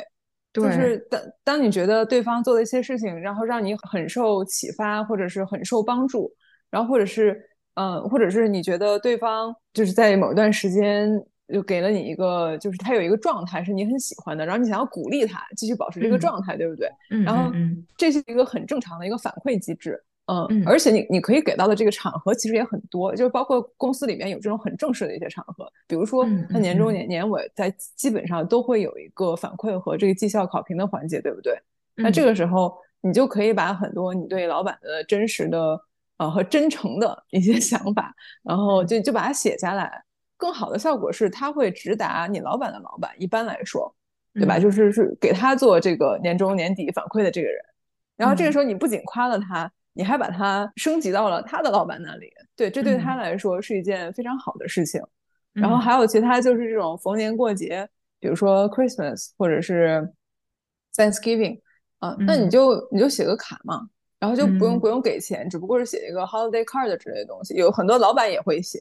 B: 就是当当你觉得对方做的一些事情，然后让你很受启发，或者是很受帮助。然后，或者是，嗯，或者是你觉得对方就是在某一段时间就给了你一个，就是他有一个状态是你很喜欢的，然后你想要鼓励他继续保持这个状态，对不对？
A: 嗯。
B: 然后，这是一个很正常的一个反馈机制，嗯。而且你你可以给到的这个场合其实也很多，就是包括公司里面有这种很正式的一些场合，比如说他年终年年尾在基本上都会有一个反馈和这个绩效考评的环节，对不对？那这个时候你就可以把很多你对老板的真实的。啊，和真诚的一些 想法，然后就就把它写下来。更好的效果是，他会直达你老板的老板。一般来说，对吧？就是是给他做这个年终年底反馈的这个人。然后这个时候，你不仅夸了他，你还把他升级到了他的老板那里。对，这对他来说是一件非常好的事情。然后还有其他，就是这种逢年过节，比如说 Christmas 或者是 Thanksgiving 啊，那你就你就写个卡嘛。然后就不用不用给钱，只不过是写一个 holiday card 之类的东西，有很多老板也会写。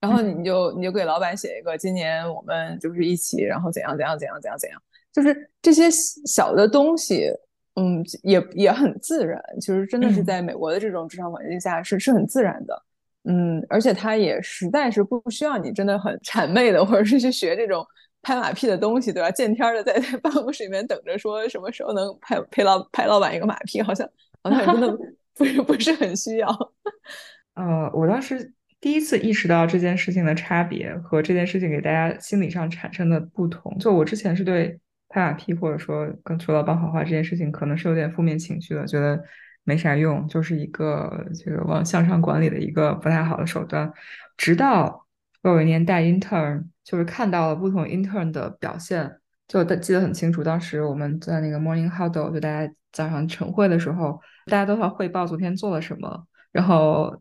B: 然后你就你就给老板写一个，今年我们就是一起，然后怎样怎样怎样怎样怎样，就是这些小的东西，嗯，也也很自然。其实真的是在美国的这种职场环境下是是很自然的，嗯，而且他也实在是不需要你真的很谄媚的，或者是去学这种拍马屁的东西，对吧？见天的在在 办公室里面等着说什么时候能拍拍老拍老板一个马屁，好像。好像真的不是不是很需要。
A: 呃，我当时第一次意识到这件事情的差别和这件事情给大家心理上产生的不同。就我之前是对拍马屁或者说跟说老板好话这件事情，可能是有点负面情绪的，觉得没啥用，就是一个这个往向上管理的一个不太好的手段。直到我有一年带 intern，就是看到了不同 intern 的表现，就记得很清楚。当时我们在那个 morning huddle，就大家。早上晨会的时候，大家都要汇报昨天做了什么。然后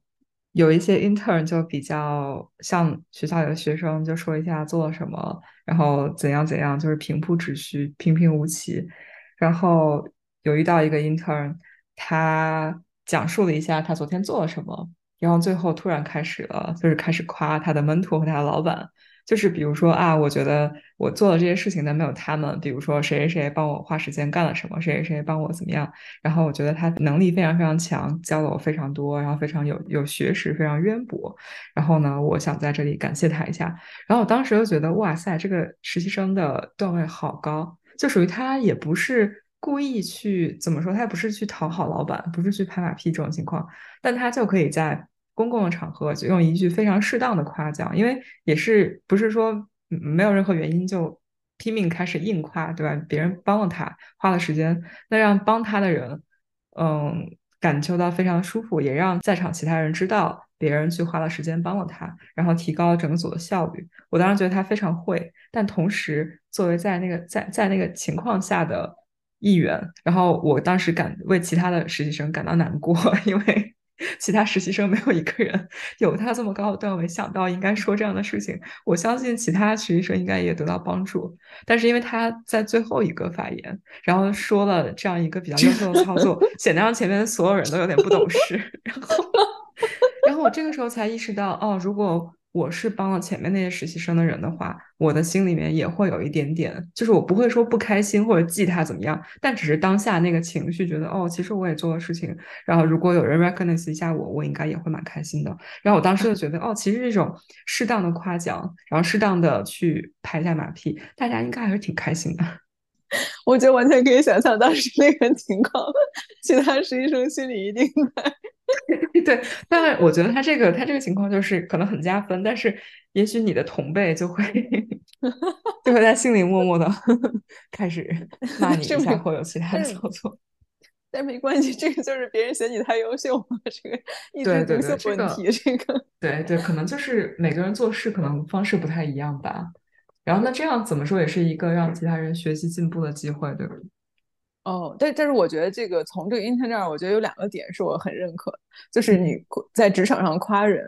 A: 有一些 intern 就比较像学校里的学生，就说一下做了什么，然后怎样怎样，就是平铺直叙、平平无奇。然后有遇到一个 intern，他讲述了一下他昨天做了什么，然后最后突然开始了，就是开始夸他的 mentor 和他的老板。就是比如说啊，我觉得我做的这些事情呢，没有他们，比如说谁谁谁帮我花时间干了什么，谁谁谁帮我怎么样，然后我觉得他能力非常非常强，教了我非常多，然后非常有有学识，非常渊博，然后呢，我想在这里感谢他一下。然后我当时就觉得，哇塞，这个实习生的段位好高，就属于他也不是故意去怎么说，他也不是去讨好老板，不是去拍马屁这种情况，但他就可以在。公共的场合就用一句非常适当的夸奖，因为也是不是说没有任何原因就拼命开始硬夸，对吧？别人帮了他，花了时间，那让帮他的人，嗯，感受到非常舒服，也让在场其他人知道别人去花了时间帮了他，然后提高了整个组的效率。我当时觉得他非常会，但同时作为在那个在在那个情况下的一员，然后我当时感为其他的实习生感到难过，因为。其他实习生没有一个人有他这么高的段位，想到应该说这样的事情。我相信其他实习生应该也得到帮助，但是因为他在最后一个发言，然后说了这样一个比较优秀的操作，显得让前面所有人都有点不懂事。然后，然后我这个时候才意识到，哦，如果。我是帮了前面那些实习生的人的话，我的心里面也会有一点点，就是我不会说不开心或者记他怎么样，但只是当下那个情绪，觉得哦，其实我也做了事情，然后如果有人 recognize 一下我，我应该也会蛮开心的。然后我当时就觉得，哦，其实这种适当的夸奖，然后适当的去拍一下马屁，大家应该还是挺开心的。
B: 我觉得完全可以想象当时那个情况，其他实习生心里一定在。
A: 对，但是我觉得他这个他这个情况就是可能很加分，但是也许你的同辈就会 就会在心里默默的 开始骂你一下，或有其他的操作。
B: 但没关系，这个就是别人嫌你太优秀嘛，这个一
A: 直独
B: 秀问题，这个
A: 对对，可能就是每个人做事可能方式不太一样吧。然后那这样怎么说也是一个让其他人学习进步的机会，对吧？
B: 哦，但但是我觉得这个从这个 intern 这儿，我觉得有两个点是我很认可，就是你在职场上夸人，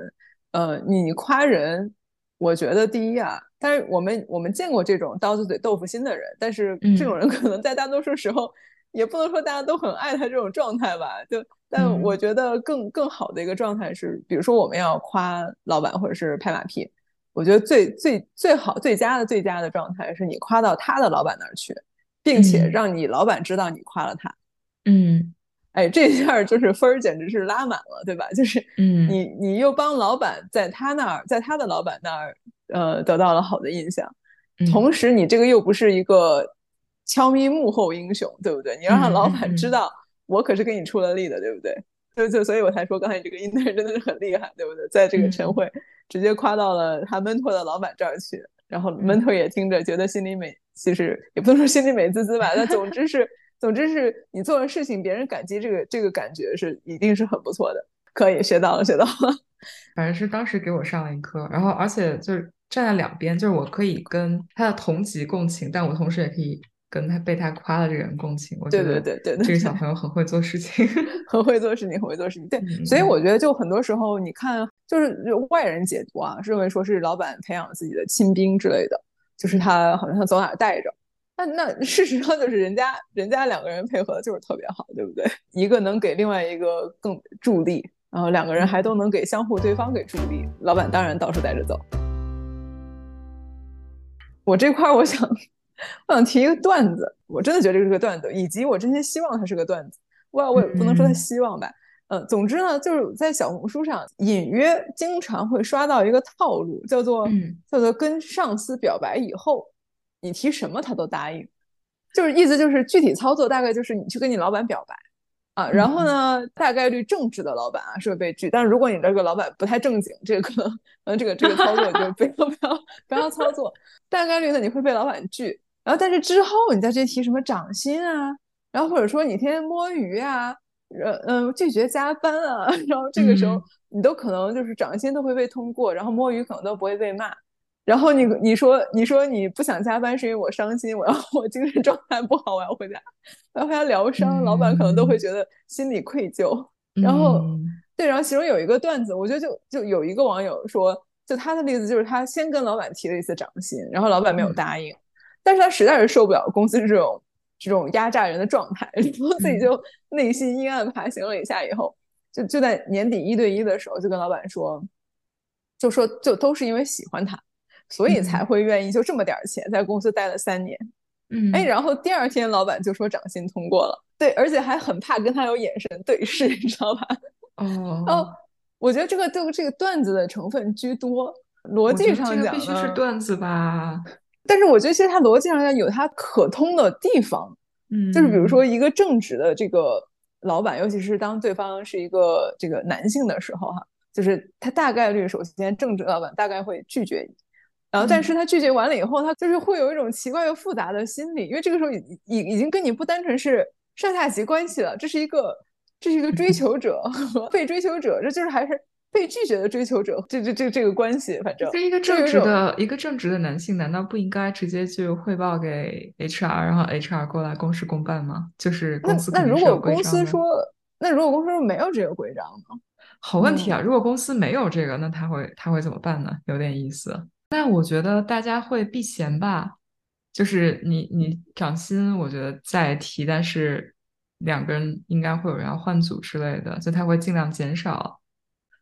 B: 呃，你夸人，我觉得第一啊，但是我们我们见过这种刀子嘴豆腐心的人，但是这种人可能在大多数时候，也不能说大家都很爱他这种状态吧，就但我觉得更更好的一个状态是，比如说我们要夸老板或者是拍马屁，我觉得最最最好最佳的最佳的状态是你夸到他的老板那儿去。并且让你老板知道你夸了他，
A: 嗯，
B: 哎，这下就是分儿简直是拉满了，对吧？就是，
A: 嗯，
B: 你你又帮老板在他那儿，在他的老板那儿，呃，得到了好的印象，同时你这个又不是一个悄咪幕后英雄，对不对？你让老板知道，我可是给你出了力的，对不对？就就所以我才说刚才这个 intern 真的是很厉害，对不对？在这个晨会直接夸到了他 mentor 的老板这儿去，然后 mentor 也听着觉得心里美。其实也不能说心里美滋滋吧，但总之是，总之是你做的事情，别人感激这个这个感觉是一定是很不错的。可以学到了，学到了。
A: 反正是当时给我上了一课，然后而且就是站在两边，就是我可以跟他的同级共情，但我同时也可以跟他被他夸的这个人共情。我觉
B: 得对对对，
A: 这个小朋友很会做事情，
B: 很会做事情，很会做事情。对，所以我觉得就很多时候你看，就是外人解读啊，认为说是老板培养自己的亲兵之类的。就是他好像他走哪带着，那那事实上就是人家人家两个人配合的就是特别好，对不对？一个能给另外一个更助力，然后两个人还都能给相互对方给助力。老板当然到处带着走。我这块我想我想提一个段子，我真的觉得这是个段子，以及我真心希望它是个段子。我我也不能说他希望吧。嗯，总之呢，就是在小红书上隐约经常会刷到一个套路，叫做叫做跟上司表白以后，你提什么他都答应，就是意思就是具体操作大概就是你去跟你老板表白。啊，然后呢，大概率正直的老板啊是会被拒，但是如果你这个老板不太正经，这个可能嗯这个这个操作就不要 不要不要操作，大概率呢你会被老板拒，然后但是之后你再去提什么涨薪啊，然后或者说你天天摸鱼啊。呃嗯，拒绝加班啊，然后这个时候你都可能就是涨薪都会被通过，然后摸鱼可能都不会被骂。然后你你说你说你不想加班是因为我伤心，我要 我精神状态不好，我要回家，我要回家疗伤。老板可能都会觉得心里愧疚。然后对，然后其中有一个段子，我觉得就就有一个网友说，就他的例子就是他先跟老板提了一次涨薪，然后老板没有答应，但是他实在是受不了公司这种这种压榨人的状态，然后自己就内心阴暗爬行了一下，以后就就在年底一对一的时候就跟老板说，就说就都是因为喜欢他，所以才会愿意就这么点钱在公司待了三年。
A: 嗯，
B: 哎，然后第二天老板就说涨薪通过了，对，而且还很怕跟他有眼神对视，你知道吧？
A: 哦
B: 哦，我觉得这个这个这个段子的成分居多，逻辑上讲
A: 必须是段子吧。
B: 但是我觉得其实它逻辑上有它可通的地方，
A: 嗯，
B: 就是比如说一个正直的这个老板，尤其是当对方是一个这个男性的时候，哈，就是他大概率首先正直老板大概会拒绝你，然后但是他拒绝完了以后，他就是会有一种奇怪又复杂的心理，因为这个时候已已已经跟你不单纯是上下级关系了，这是一个。这是一个追求者和 被追求者，这就是还是被拒绝的追求者，这这这这个关系，反正
A: 跟一个正直的一个正直的男性，难道不应该直接去汇报给 HR，然后 HR 过来公事公办吗？就是公司
B: 那如果公司说，那如果公司说没有这个规章呢？
A: 好问题啊！如果公司没有这个，那他会他会怎么办呢？有点意思。那我觉得大家会避嫌吧，就是你你涨薪，我觉得再提，但是。两个人应该会有人要换组之类的，所以他会尽量减少。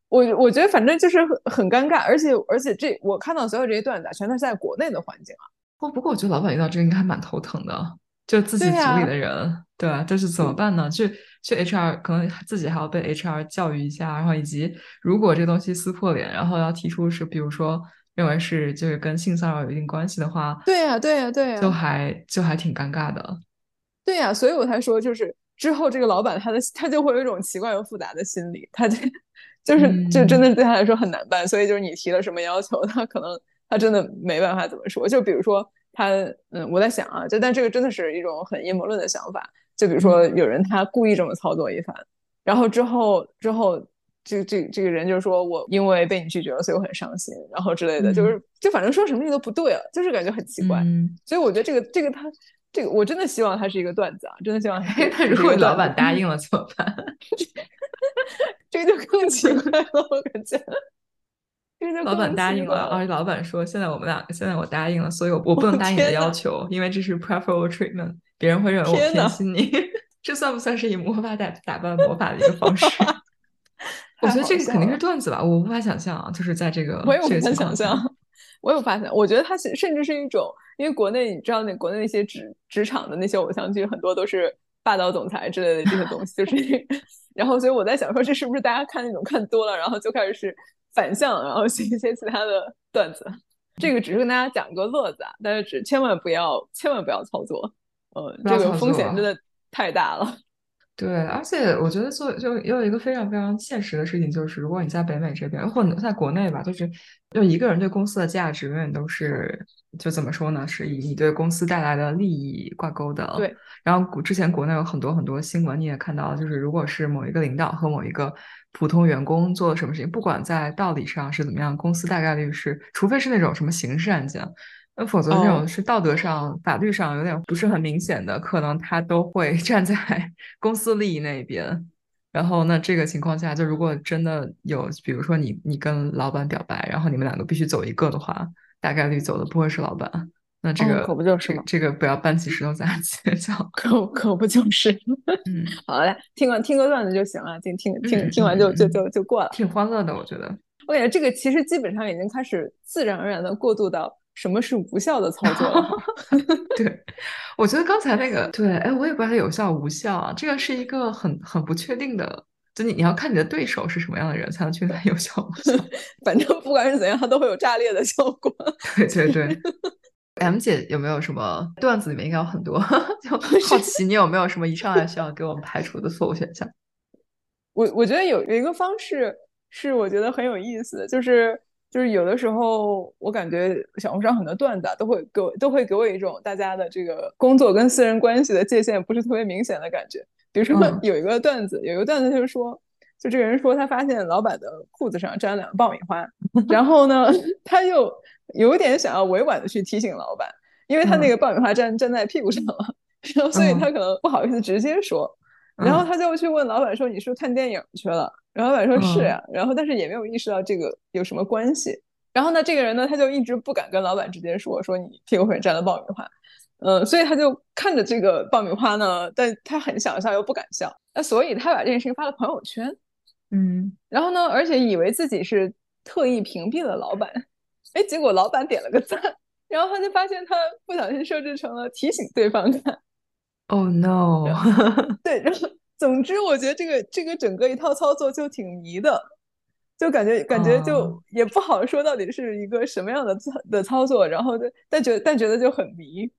B: 我我觉得反正就是很很尴尬，而且而且这我看到所有这些段子全都是在国内的环境啊。
A: 哦，不过我觉得老板遇到这个应该还蛮头疼的，就自己组里的人，对吧？就是怎么办呢？去去 HR 可能自己还要被 HR 教育一下，然后以及如果这东西撕破脸，然后要提出是比如说认为是就是跟性骚扰有一定关系的话，
B: 对呀对呀对呀，
A: 就还就还挺尴尬的。
B: 对呀，所以我才说就是。之后，这个老板他的他就会有一种奇怪又复杂的心理，他就就是就真的对他来说很难办。所以就是你提了什么要求，他可能他真的没办法怎么说。就比如说他，嗯，我在想啊，就但这个真的是一种很阴谋论的想法。就比如说有人他故意这么操作一番，然后之后之后这这这个人就说我因为被你拒绝了，所以我很伤心，然后之类的，就是就反正说什么你都不对了，就是感觉很奇怪。所以我觉得这个这个他。这个我真的希望他是一个段子啊！真的希望。
A: 那如果老板答应了怎么办？
B: 这个就更奇怪了，我感觉。
A: 老板答应了，而且老板说：“现在我们俩，现在我答应了，所以我我不能答应你的要求，因为这是 preferable treatment，别人会认为我偏心你。这算不算是以魔法打打败魔法的一个方式？我觉得这个肯定是段子吧，我无法想象，就是在这个
B: 我也无
A: 法
B: 想象。我有发现，我觉得它甚至是一种。因为国内你知道，那国内那些职职场的那些偶像剧，很多都是霸道总裁之类的这些东西，就是，然后所以我在想说，这是不是大家看那种看多了，然后就开始是反向，然后写一些其他的段子？这个只是跟大家讲个乐子啊，但是只千万不要，千万不要操作，呃，这个风险真的太大了。
A: 对，而且我觉得做就也有一个非常非常现实的事情，就是如果你在北美这边，或者在国内吧，就是就一个人对公司的价值永远都是就怎么说呢，是以你对公司带来的利益挂钩的。
B: 对。
A: 然后之前国内有很多很多新闻，你也看到，就是如果是某一个领导和某一个普通员工做了什么事情，不管在道理上是怎么样，公司大概率是，除非是那种什么刑事案件。那否则这种是道德上、法律上有点不是很明显的，可能他都会 站在 公司利益那边。然后，那这个情况下，就如果真的有，比如说你你跟老板表白，然后你们两个必须走一个的话，大概率走的不会是老板。那这个
B: 可不就是吗？
A: 这个不要搬起石头砸自己脚，
B: 可可不就是？
A: 嗯，
B: 好嘞，听完听个段子就行了，听听听听完就就就就过了，
A: 挺欢乐的，我觉得。
B: 我感觉这个其实基本上已经开始自然而然的过渡到。什么是无效的操作？
A: 对，我觉得刚才那个，对，哎，我也不知道它有效无效啊。这个是一个很很不确定的，就你你要看你的对手是什么样的人，才能确定它有效无效。
B: 反正不管是怎样，它都会有炸裂的效果。
A: 对对对。M 姐有没有什么段子里面应该有很多？就好奇你有没有什么一上来需要给我们排除的错误选项？
B: 我我觉得有有一个方式是我觉得很有意思，就是。就是有的时候，我感觉小红书上很多段子啊都会给我都会给我一种大家的这个工作跟私人关系的界限不是特别明显的感觉。比如说有一个段子，有一个段子就是说，就这个人说他发现老板的裤子上沾了两个爆米花，然后呢，他又有点想要委婉的去提醒老板，因为他那个爆米花粘粘在屁股上了，然后所以他可能不好意思直接说，然后他就去问老板说：“你是不是看电影去了？”然后老板说：“是呀。”然后但是也没有意识到这个有什么关系。然后呢，这个人呢，他就一直不敢跟老板直接说：“说你屁股后面沾了爆米花。”嗯，所以他就看着这个爆米花呢，但他很想笑又不敢笑。那所以他把这件事情发了朋友圈。
A: 嗯，
B: 然后呢，而且以为自己是特意屏蔽了老板。哎，结果老板点了个赞。然后他就发现他不小心设置成了提醒对方看。
A: Oh no！
B: 对，然后总之我觉得这个这个整个一套操作就挺迷的，就感觉感觉就也不好说到底是一个什么样的操的操作，然后但觉但觉得就很迷。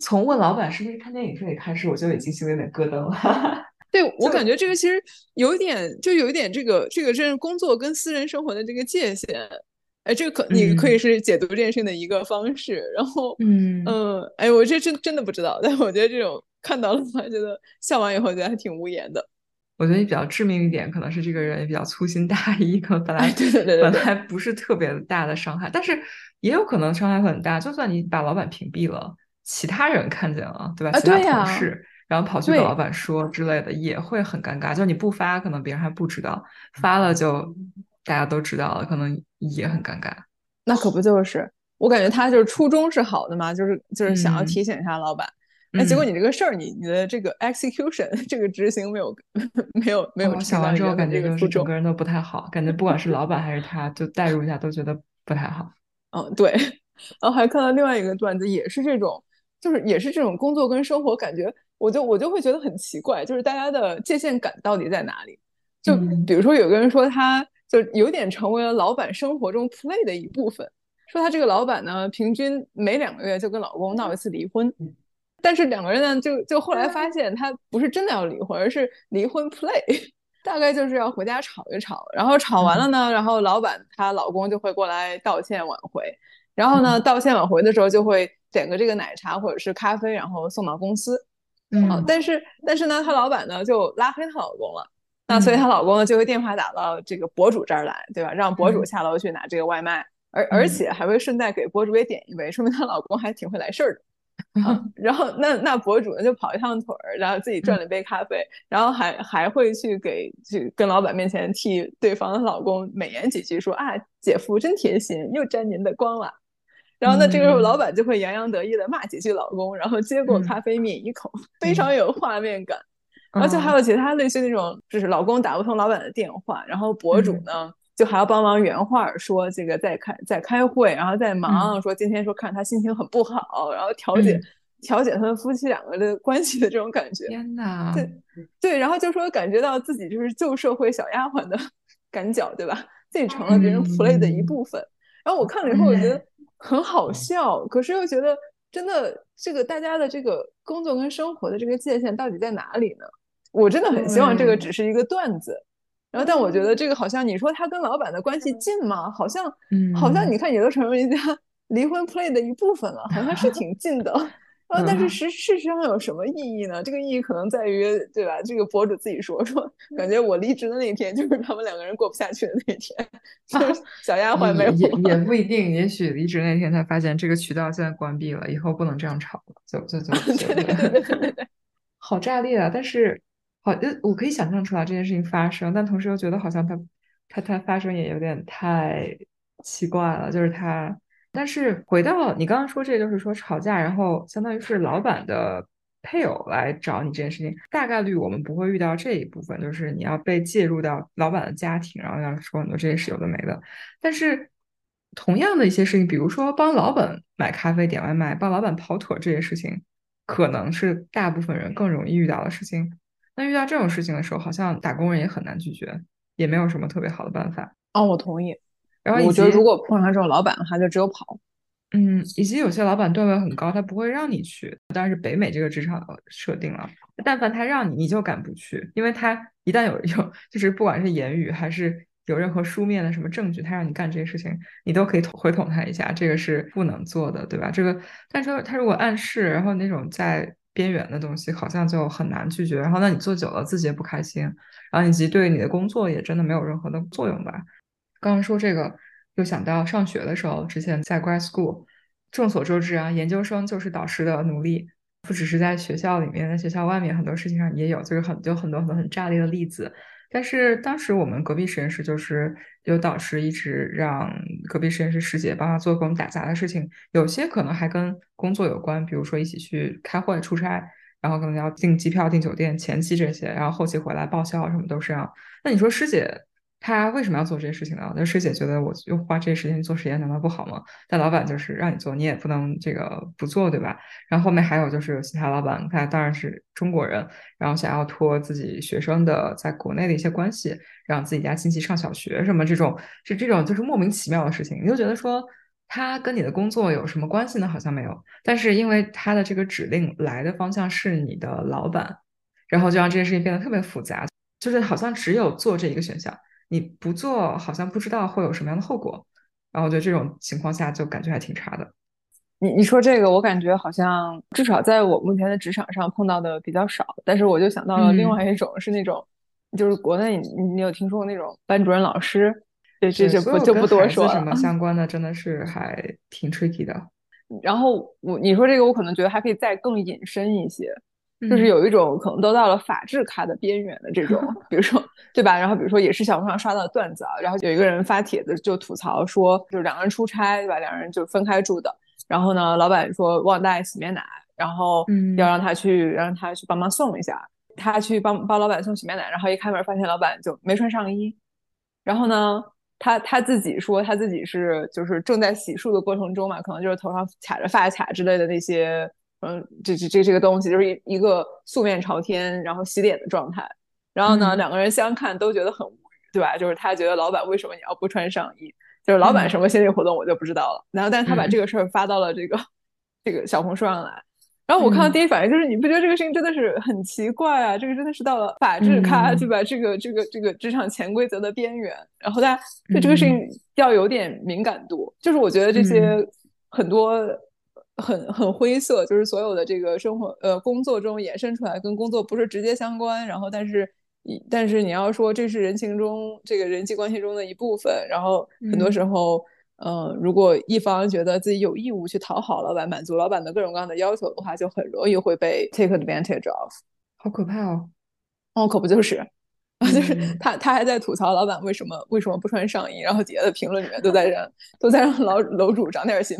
A: 从问老板是不是看电影这里开始，我就已经心里有点咯噔了。
B: 对我感觉这个其实有一点，就有一点这个这个这是工作跟私人生活的这个界限。哎，这个可你可以是解读这件事情的一个方式。然后，嗯嗯，哎，我这真真的不知道，但我觉得这种看到了，我觉得笑完以后觉得还挺无言的。
A: 我觉得比较致命一点，可能是这个人也比较粗心大意，可能本来
B: 对对对
A: 本来不是特别大的伤害，但是也有可能伤害很大。就算你把老板屏蔽了，其他人看见了，对吧？其他同事，然后跑去跟老板说之类的，也会很尴尬。就你不发，可能别人还不知道；发了，就大家都知道了，可能也很尴尬。
B: 那可不就是？我感觉他就是初衷是好的嘛，就是就是想要提醒一下老板。哎，结果你这个事儿，你你的这个 execution 这个执行没有没有没有
A: 想完之后，感觉就是整个人都不太好，感觉不管是老板还是他，就代入一下都觉得不太好。
B: 嗯，对。然后还看到另外一个段子，也是这种，就是也是这种工作跟生活，感觉我就我就会觉得很奇怪，就是大家的界限感到底在哪里？就比如说有个人说他就有点成为了老板生活中 play 的一部分，说他这个老板呢，平均每两个月就跟老公闹一次离婚。但是两个人呢，就就后来发现他不是真的要离婚，而是离婚 play，大概就是要回家吵一吵，然后吵完了呢，然后老板她老公就会过来道歉挽回，然后呢，道歉挽回的时候就会点个这个奶茶或者是咖啡，然后送到公司。
A: 嗯，
B: 但是但是呢，她老板呢就拉黑她老公了，那所以她老公呢就会电话打到这个博主这儿来，对吧？让博主下楼去拿这个外卖，而而且还会顺带给博主也点一杯，说明她老公还挺会来事儿的。然后那那博主呢就跑一趟腿儿，然后自己赚了杯咖啡，然后还还会去给去跟老板面前替对方的老公美言几句，说啊姐夫真贴心，又沾您的光了。然后呢这个时候老板就会洋洋得意的骂几句老公，然后接过咖啡抿一口，非常有画面感。而且还有其他类似那种，就是老公打不通老板的电话，然后博主呢。就还要帮忙原话说这个在开在开会，然后在忙，说今天说看他心情很不好，然后调解调解他们夫妻两个的关系的这种感觉。
A: 天哪！
B: 对对，然后就说感觉到自己就是旧社会小丫鬟的 赶脚，对吧？自己成了别人 play 的一部分。然后我看了以后，我觉得很好笑，可是又觉得真的这个大家的这个工作跟生活的这个界限到底在哪里呢？我真的很希望这个只是一个段子。然后，但我觉得这个好像你说他跟老板的关系近吗？好像，好像你看也都成为人家 离婚 play 的一部分了，好像是挺近的。啊，但是实事实上有什么意义呢？这个意义可能在于，对吧？这个博主自己说说，感觉我离职的那天就是他们两个人过不下去的那一天。小丫鬟没
A: 也也不一定，也许离职那天才发现这个渠道现在关闭了，以后不能这样吵了，就就就 好炸裂啊！但是。好，呃，我可以想象出来这件事情发生，但同时又觉得好像它，它，它发生也有点太奇怪了。就是它，但是回到你刚刚说，这就是说吵架，然后相当于是老板的配偶来找你这件事情，大概率我们不会遇到这一部分，就是你要被介入到老板的家庭，然后要说很多这些事有的没的。但是同样的一些事情，比如说帮老板买咖啡、点外卖、帮老板跑腿这些事情，可能是大部分人更容易遇到的事情。那遇到这种事情的时候，好像打工人也很难拒绝，也没有什么特别好的办法。
B: 哦，我同意。
A: 然后
B: 我觉得如果碰上这种老板的话，就只有跑。
A: 嗯，以及有些老板段位很高，他不会让你去。当然是北美这个职场设定了，但凡他让你，你就敢不去，因为他一旦有 有，就是不管是言语还是有任何书面的什么证据，他让你干这些事情，你都可以回捅他一下，这个是不能做的，对吧？这个，但是他如果暗示，然后那种在。边缘的东西好像就很难拒绝，然后那你做久了自己也不开心，然后以及对你的工作也真的没有任何的作用吧。刚刚说这个，又想到上学的时候，之前在 grad school，众所周知啊，研究生就是导师的奴隶，不只是在学校里面，在学校外面很多事情上也有，就是很就很多很多很炸裂的例子。但是当时我们隔壁实验室就是有导师一直让隔壁实验室师姐帮他做各种打杂的事情，有些可能还跟工作有关，比如说一起去开会、出差，然后可能要订机票、订酒店，前期这些，然后后期回来报销什么都是要。那你说师姐？他为什么要做这些事情呢？那师姐觉得我又花这些时间做实验，难道不好吗？但老板就是让你做，你也不能这个不做，对吧？然后后面还有就是其他老板，他当然是中国人，然后想要托自己学生的在国内的一些关系，让自己家亲戚上小学什么这种，是这种就是莫名其妙的事情，你就觉得说他跟你的工作有什么关系呢？好像没有，但是因为他的这个指令来的方向是你的老板，然后就让这件事情变得特别复杂，就是好像只有做这一个选项。你不做，好像不知道会有什么样的后果，然后我觉得这种情况下就感觉还挺差的。
B: 你你说这个，我感觉好像至少在我目前的职场上碰到的比较少。但是我就想到了另外一种，是那种就是国内你你有听说过那种班主任老师？对，这就不就不多说了。
A: 什么相 关的真的是还挺 tricky 的。
B: 然后我你说这个，我可能觉得还可以再更引申一些。就是有一种可能都到了法制咖的边缘的这种，比如说，对吧？然后比如说也是小红书上刷到的段子啊，然后有一个人发帖子就吐槽说，就是两个人出差，对吧？两人就分开住的，然后呢，老板说忘带洗面奶，然后要让他去让他去帮忙送一下，他去帮帮老板送洗面奶，然后一开门发现老板就没穿上衣，然后呢，他他自己说他自己是就是正在洗漱的过程中嘛，可能就是头上卡着发卡之类的那些。嗯，这这这这个东西就是一一个素面朝天，然后洗脸的状态。然后呢，两个人相看都觉得很无语，对吧？就是他觉得老板为什么你要不穿上衣？就是老板什么心理活动我就不知道了。然后，但是他把这个事儿发到了这个这个小红书上来。然后我看到第一反应就是，你不觉得这个事情真的是很奇怪啊？这个真的是到了法制咖，对吧？这个这个这个职场潜规则的边缘。然后大家对这个事情要有点敏感度。就是我觉得这些很多。很很灰色，就是所有的这个生活呃工作中衍生出来，跟工作不是直接相关。然后，但是但是你要说这是人情中这个人际关系中的一部分。然后很多时候，嗯，如果一方觉得自己有义务去讨好老板，满足老板的各种各样的要求的话，就很容易会被 take advantage of。
A: 好可怕哦！
B: 哦，可不就是，就是他他还在吐槽老板为什么为什么不穿上衣，然后底下的评论里面都在让都在让楼楼主长点心。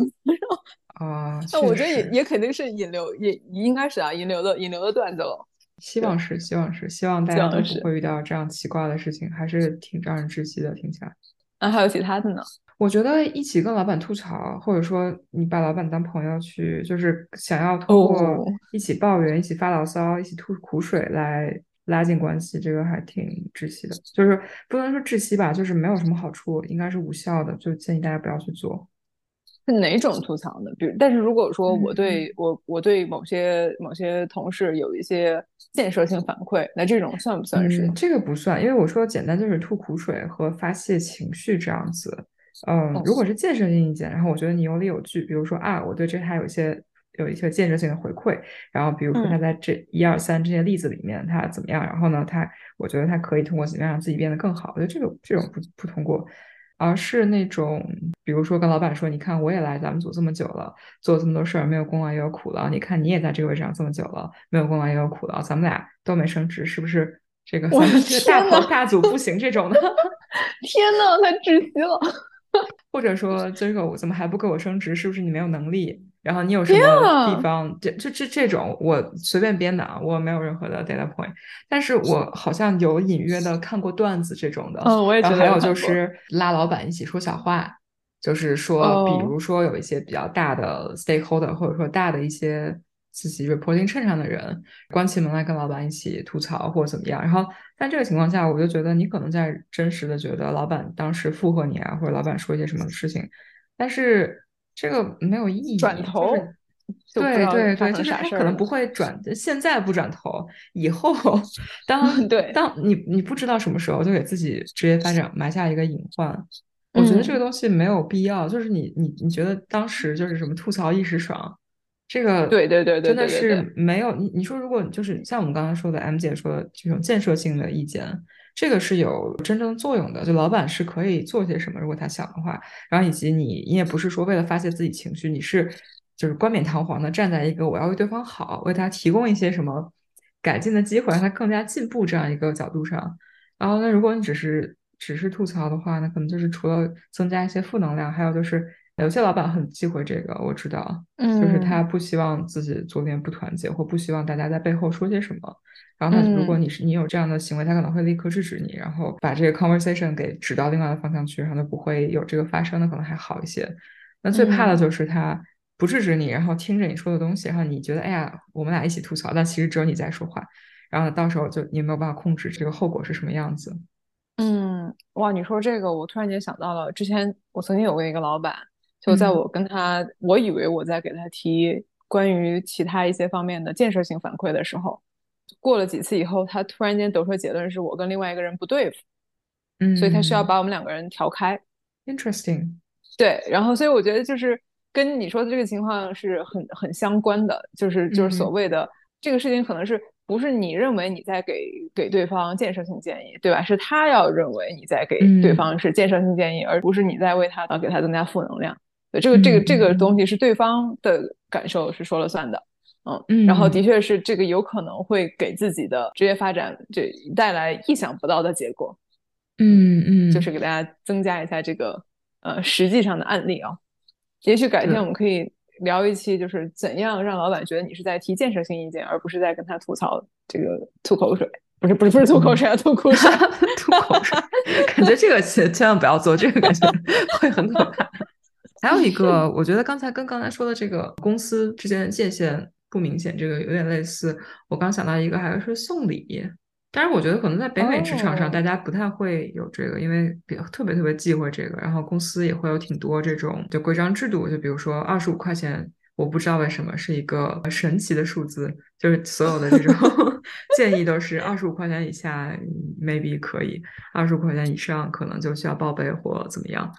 A: 啊，
B: 那我觉得也也肯定是引流，也应该是啊，引流的引流的段子了。
A: 希望是，希望是，希望大家都不会遇到这样奇怪的事情，还是挺让人窒息的。听起来，
B: 那还有其他的呢？
A: 我觉得一起跟老板吐槽，或者说你把老板当朋友去，就是想要通过一起抱怨、一起发牢骚、一起吐苦水来拉近关系，这个还挺窒息的。就是不能说窒息吧，就是没有什么好处，应该是无效的，就建议大家不要去做。
B: 是哪种吐槽呢？比如，但是如果说我对我我对某些某些同事有一些建设性反馈，那这种算不算是？
A: 这个不算，因为我说简单就是吐苦水和发泄情绪这样子。嗯，如果是建设性意见，然后我觉得你有理有据，比如说啊，我对这还有一些有一些建设性的回馈，然后比如说他在这一二三这些例子里面他怎么样，然后呢，他我觉得他可以通过怎么样让自己变得更好，我觉得这个这种不不通过。而是那种，比如说跟老板说，你看我也来咱们组这么久了，做这么多事儿，没有功劳也有苦劳。你看你也在这个位置上这么久了，没有功劳也有苦劳，咱们俩都没升职，是不是？这个这个大头大组不行这种的。
B: 天呐，太窒息了。
A: 或者说，这个我怎么还不给我升职？是不是你没有能力？然后你有什么地方？这这这这种我随便编的啊，我没有任何的 data point。但是我好像有隐约的看过段子这种的。
B: 嗯，我也觉得。
A: 还有就是拉老板一起说小话，就是说，比如说有一些比较大的 stakeholder，或者说大的一些自己 reporting 衬上的人，关起门来跟老板一起吐槽或者怎么样。然后在这个情况下，我就觉得你可能在真实的觉得老板当时附和你啊，或者老板说一些什么事情，但是。这个没有意义。
B: 转头，
A: 对对对，就是他可能不会转，现在不转头，以后当
B: 对
A: 当你你不知道什么时候就给自己职业发展埋下一个隐患。我觉得这个东西没有必要。就是你你你觉得当时就是什么吐槽一时爽，这个
B: 对对对
A: 对，真的是没有。你你说如果就是像我们刚刚说的，M 姐说的这种建设性的意见。这个是有真正作用的，就老板是可以做些什么，如果他想的话。然后以及你，你也不是说为了发泄自己情绪，你是就是冠冕堂皇的站在一个我要为对方好，为他提供一些什么改进的机会，让他更加进步这样一个角度上。然后，那如果你只是只是吐槽的话，那可能就是除了增加一些负能量，还有就是有些老板很忌讳这个，我知道，就是他不希望自己组员不团结，或不希望大家在背后说些什么。然后，他如果你是你有这样的行为，他可能会立刻制止你，然后把这个 conversation 给指到另外的方向去，然后就不会有这个发生的可能还好一些。那最怕的就是他不制止你，然后听着你说的东西，然后你觉得哎呀，我们俩一起吐槽，但其实只有你在说话。然后到时候就你没有办法控制这个后果是什么样子。
B: 嗯，哇，你说这个，我突然间想到了，之前我曾经有过一个老板，就在我跟他，我以为我在给他提关于其他一些方面的建设性反馈的时候，过了几次以后，他突然间得出结论是我跟另外一个人不对付，
A: 嗯，
B: 所以他需要把我们两个人调开。
A: Interesting。
B: 对，然后所以我觉得就是跟你说的这个情况是很很相关的，就是就是所谓的这个事情可能是。不是你认为你在给给对方建设性建议，对吧？是他要认为你在给对方是建设性建议，而不是你在为他给他增加负能量。对，这个这个这个东西是对方的感受是说了算的，嗯，然后的确是这个有可能会给自己的职业发展这带来意想不到的结果，
A: 嗯嗯，
B: 就。是给大家增加一下这个呃实际上的案例啊，也许改天我们可以。聊一期就是怎样让老板觉得你是在提建设性意见，而不是在跟他吐槽这个吐口水，不是不是不是吐口水啊，吐口水，
A: 吐口水，感觉这个千千万不要做，这个感觉会很可怕。还有一个，我觉得刚才跟刚才说的这个公司之间的界限不明显，这个有点类似。我刚想到一个，还是送礼。但是我觉得可能在北美职场上，大家不太会有这个，因为比较特别特别忌讳这个。然后公司也会有挺多这种就规章制度，就比如说二十五块钱，我不知道为什么是一个神奇的数字，就是所有的这种 建议都是二十五块钱以下 maybe 可以，二十五块钱以上可能就需要报备或怎么样。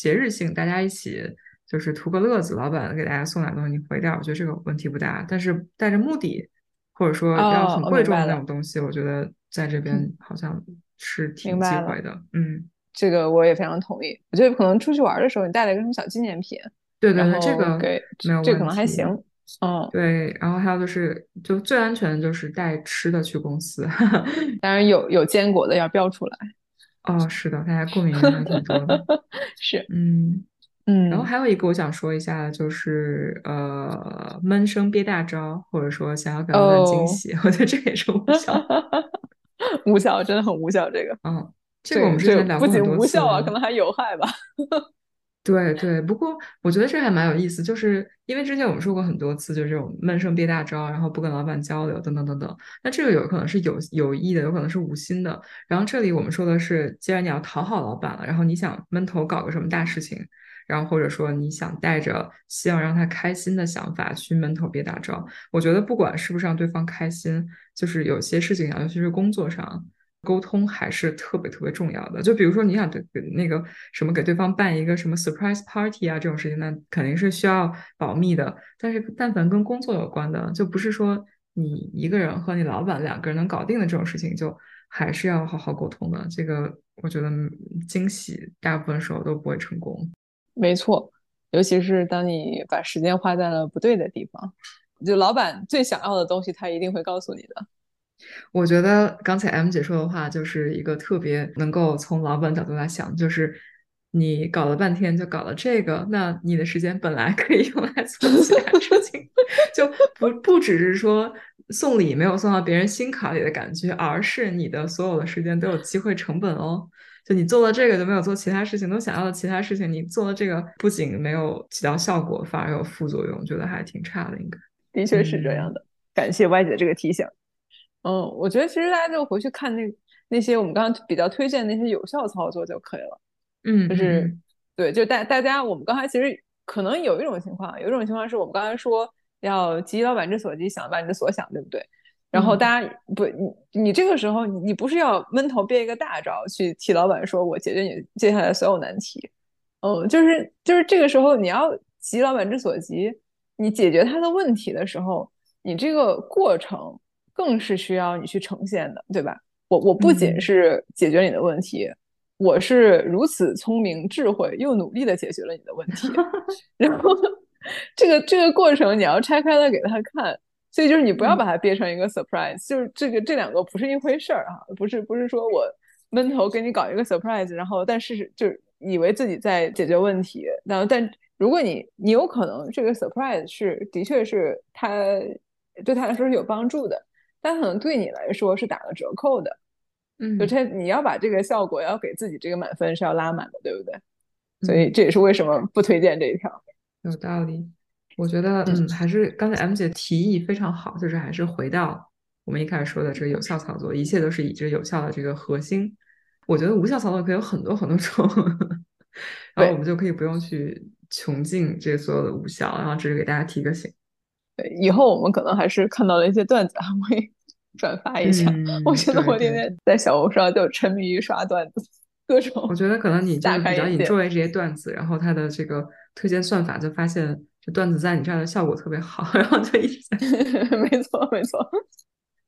A: 节日性大家一起就是图个乐子，老板给大家送点东西你回点，我觉得这个问题不大。但是带着目的。或者说要很贵重的那种东西，我觉得在这边好像是挺忌讳的。嗯，
B: 这个我也非常同意。我觉得可能出去玩的时候，你带了一个什么小纪念品，
A: 对对对，这个没有
B: 这可能还行。嗯，
A: 对。然后还有就是，就最安全的就是带吃的去公司，
B: 当然有有坚果的要标出来。
A: 哦，是的，大家过敏原还挺多的。
B: 是，
A: 嗯。
B: 嗯，
A: 然后还有一个我想说一下，就是呃，闷声憋大招，或者说想要给老板惊喜，我觉得这也是无效，
B: 无效，真的很无效。这个，
A: 嗯，这个我们之前聊过
B: 不仅无效啊，可能还有害吧。
A: 对对，不过我觉得这还蛮有意思，就是因为之前我们说过很多次，就是这种闷声憋大招，然后不跟老板交流，等等等等。那这个有可能是有有意的，有可能是无心的。然后这里我们说的是，既然你要讨好老板了，然后你想闷头搞个什么大事情。然后或者说你想带着希望让他开心的想法去闷头憋大招，我觉得不管是不是让对方开心，就是有些事情啊，尤其是工作上沟通还是特别特别重要的。就比如说你想对那个什么给对方办一个什么 surprise party 啊这种事情，那肯定是需要保密的。但是但凡跟工作有关的，就不是说你一个人和你老板两个人能搞定的这种事情，就还是要好好沟通的。这个我觉得惊喜大部分时候都不会成功。
B: 没错，尤其是当你把时间花在了不对的地方，就老板最想要的东西，他一定会告诉你的。
A: 我觉得刚才 M 姐说的话，就是一个特别能够从老板角度来想，就是你搞了半天就搞了这个，那你的时间本来可以用来做其他事情，就不不只是说送礼没有送到别人心坎里的感觉，而是你的所有的时间都有机会成本哦。就你做了这个，就没有做其他事情，都想要的其他事情，你做了这个，不仅没有起到效果，反而有副作用，觉得还挺差的。应该
B: 的确是这样的。感谢 Y 姐这个提醒。嗯，我觉得其实大家就回去看那那些我们刚刚比较推荐那些有效操作就可以了。
A: 嗯，
B: 就是对，就大大家我们刚才其实可能有一种情况，有一种情况是我们刚才说要急老板之所急，想老板之所想，对不对？然后大家不，你你这个时候你不是要闷头憋一个大招去替老板说，我解决你接下来所有难题，嗯，就是就是这个时候你要急老板之所急，你解决他的问题的时候，你这个过程更是需要你去呈现的，对吧？我我不仅是解决你的问题，我是如此聪明智慧又努力的解决了你的问题，然后这个这个过程你要拆开了给他看，所以就是你不要把它憋成一个 surprise，就是这个这两个不是一回事儿哈，不是不是说我闷头给你搞一个 surprise，然后但是就是以为自己在解决问题，然后但如果你你有可能这个 surprise 是的确是他对他来说是有帮助的，但可能对你来说是打了折扣的，
A: 嗯，
B: 就这你要把这个效果要给自己这个满分是要拉满的，对不对？所以这也是为什么不推荐这一条。
A: 有道理，我觉得嗯，还是刚才 M 姐提议非常好，就是还是回到我们一开始说的这个有效操作，一切都是以这个有效的这个核心。我觉得无效操作可以有很多很多种，然后我们就可以不用去穷尽这所有的无效，然后只是给大家提个醒。
B: 对，以后我们可能还是看到了一些段子，还 会转发一下。我觉得我天天在小红书上就沉迷于刷段子，各种。
A: 我觉得可能你 就比较 enjoy 这些段子，然后它的这个。推荐算法就发现这段子在你这儿的效果特别好，然后就一直在。
B: 没错，没错。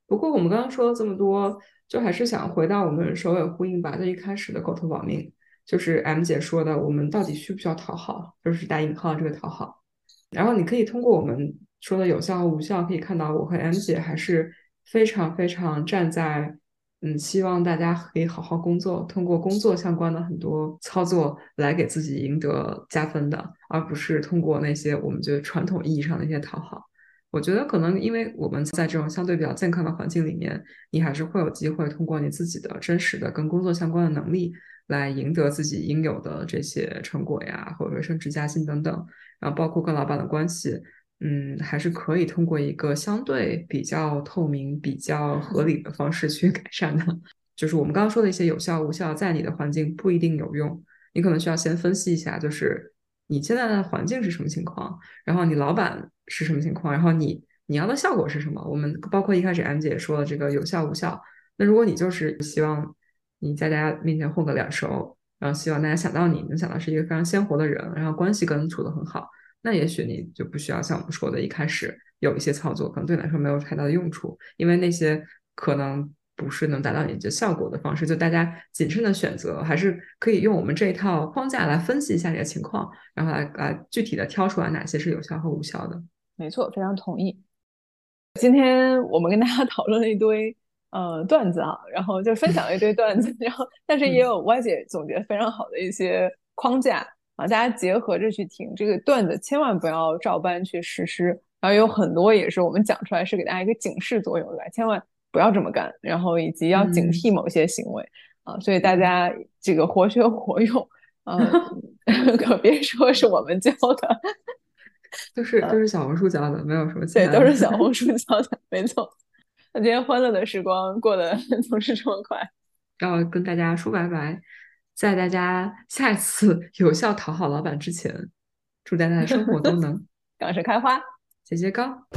A: 不过我们刚刚说了这么多，就还是想回到我们首尾呼应吧。就一开始的狗头保命，就是 M 姐说的，我们到底需不需要讨好？就是打引号这个讨好。然后你可以通过我们说的有效和无效，可以看到我和 M 姐还是非常非常站在。嗯，希望大家可以好好工作，通过工作相关的很多操作来给自己赢得加分的，而不是通过那些我们觉得传统意义上的一些讨好。我觉得可能因为我们在这种相对比较健康的环境里面，你还是会有机会通过你自己的真实的跟工作相关的能力来赢得自己应有的这些成果呀，或者说升职加薪等等，然后包括跟老板的关系。嗯，还是可以通过一个相对比较透明、比较合理的方式去 改善的。就是我们刚刚说的一些有效、无效，在你的环境不一定有用。你可能需要先分析一下，就是你现在的环境是什么情况，然后你老板是什么情况，然后你你要的效果是什么。我们包括一开始 M 姐说的这个有效、无效。那如果你就是希望你在大家面前混个脸熟，然后希望大家想到你能想到是一个非常鲜活的人，然后关系跟处得很好。那也许你就不需要像我们说的，一开始有一些操作可能对你来说没有太大的用处，因为那些可能不是能达到你的效果的方式。就大家谨慎的选择，还是可以用我们这一套框架来分析一下你的情况，然后来来具体的挑出来哪些是有效和无效的。
B: 没错，非常同意。今天我们跟大家 讨论了一堆呃段子啊，然后就分享了一堆段子，然后但是也有歪姐总结非常好的一些框架。啊，大家结合着去听这个段子，千万不要照搬去实施。然后有很多也是我们讲出来是给大家一个警示作用的，千万不要这么干。然后以及要警惕某些行为啊，所以大家这个活学活用啊 可别说是我们教的，
A: 就是就是小红书教的，没有什么
B: 对，都是小红书教的，没错。那今天欢乐的时光过得总是这么快，
A: 要跟大家说拜拜。在大家下一次有效讨好老板之前，祝大家的生活都能
B: 杠上开花，
A: 节节高。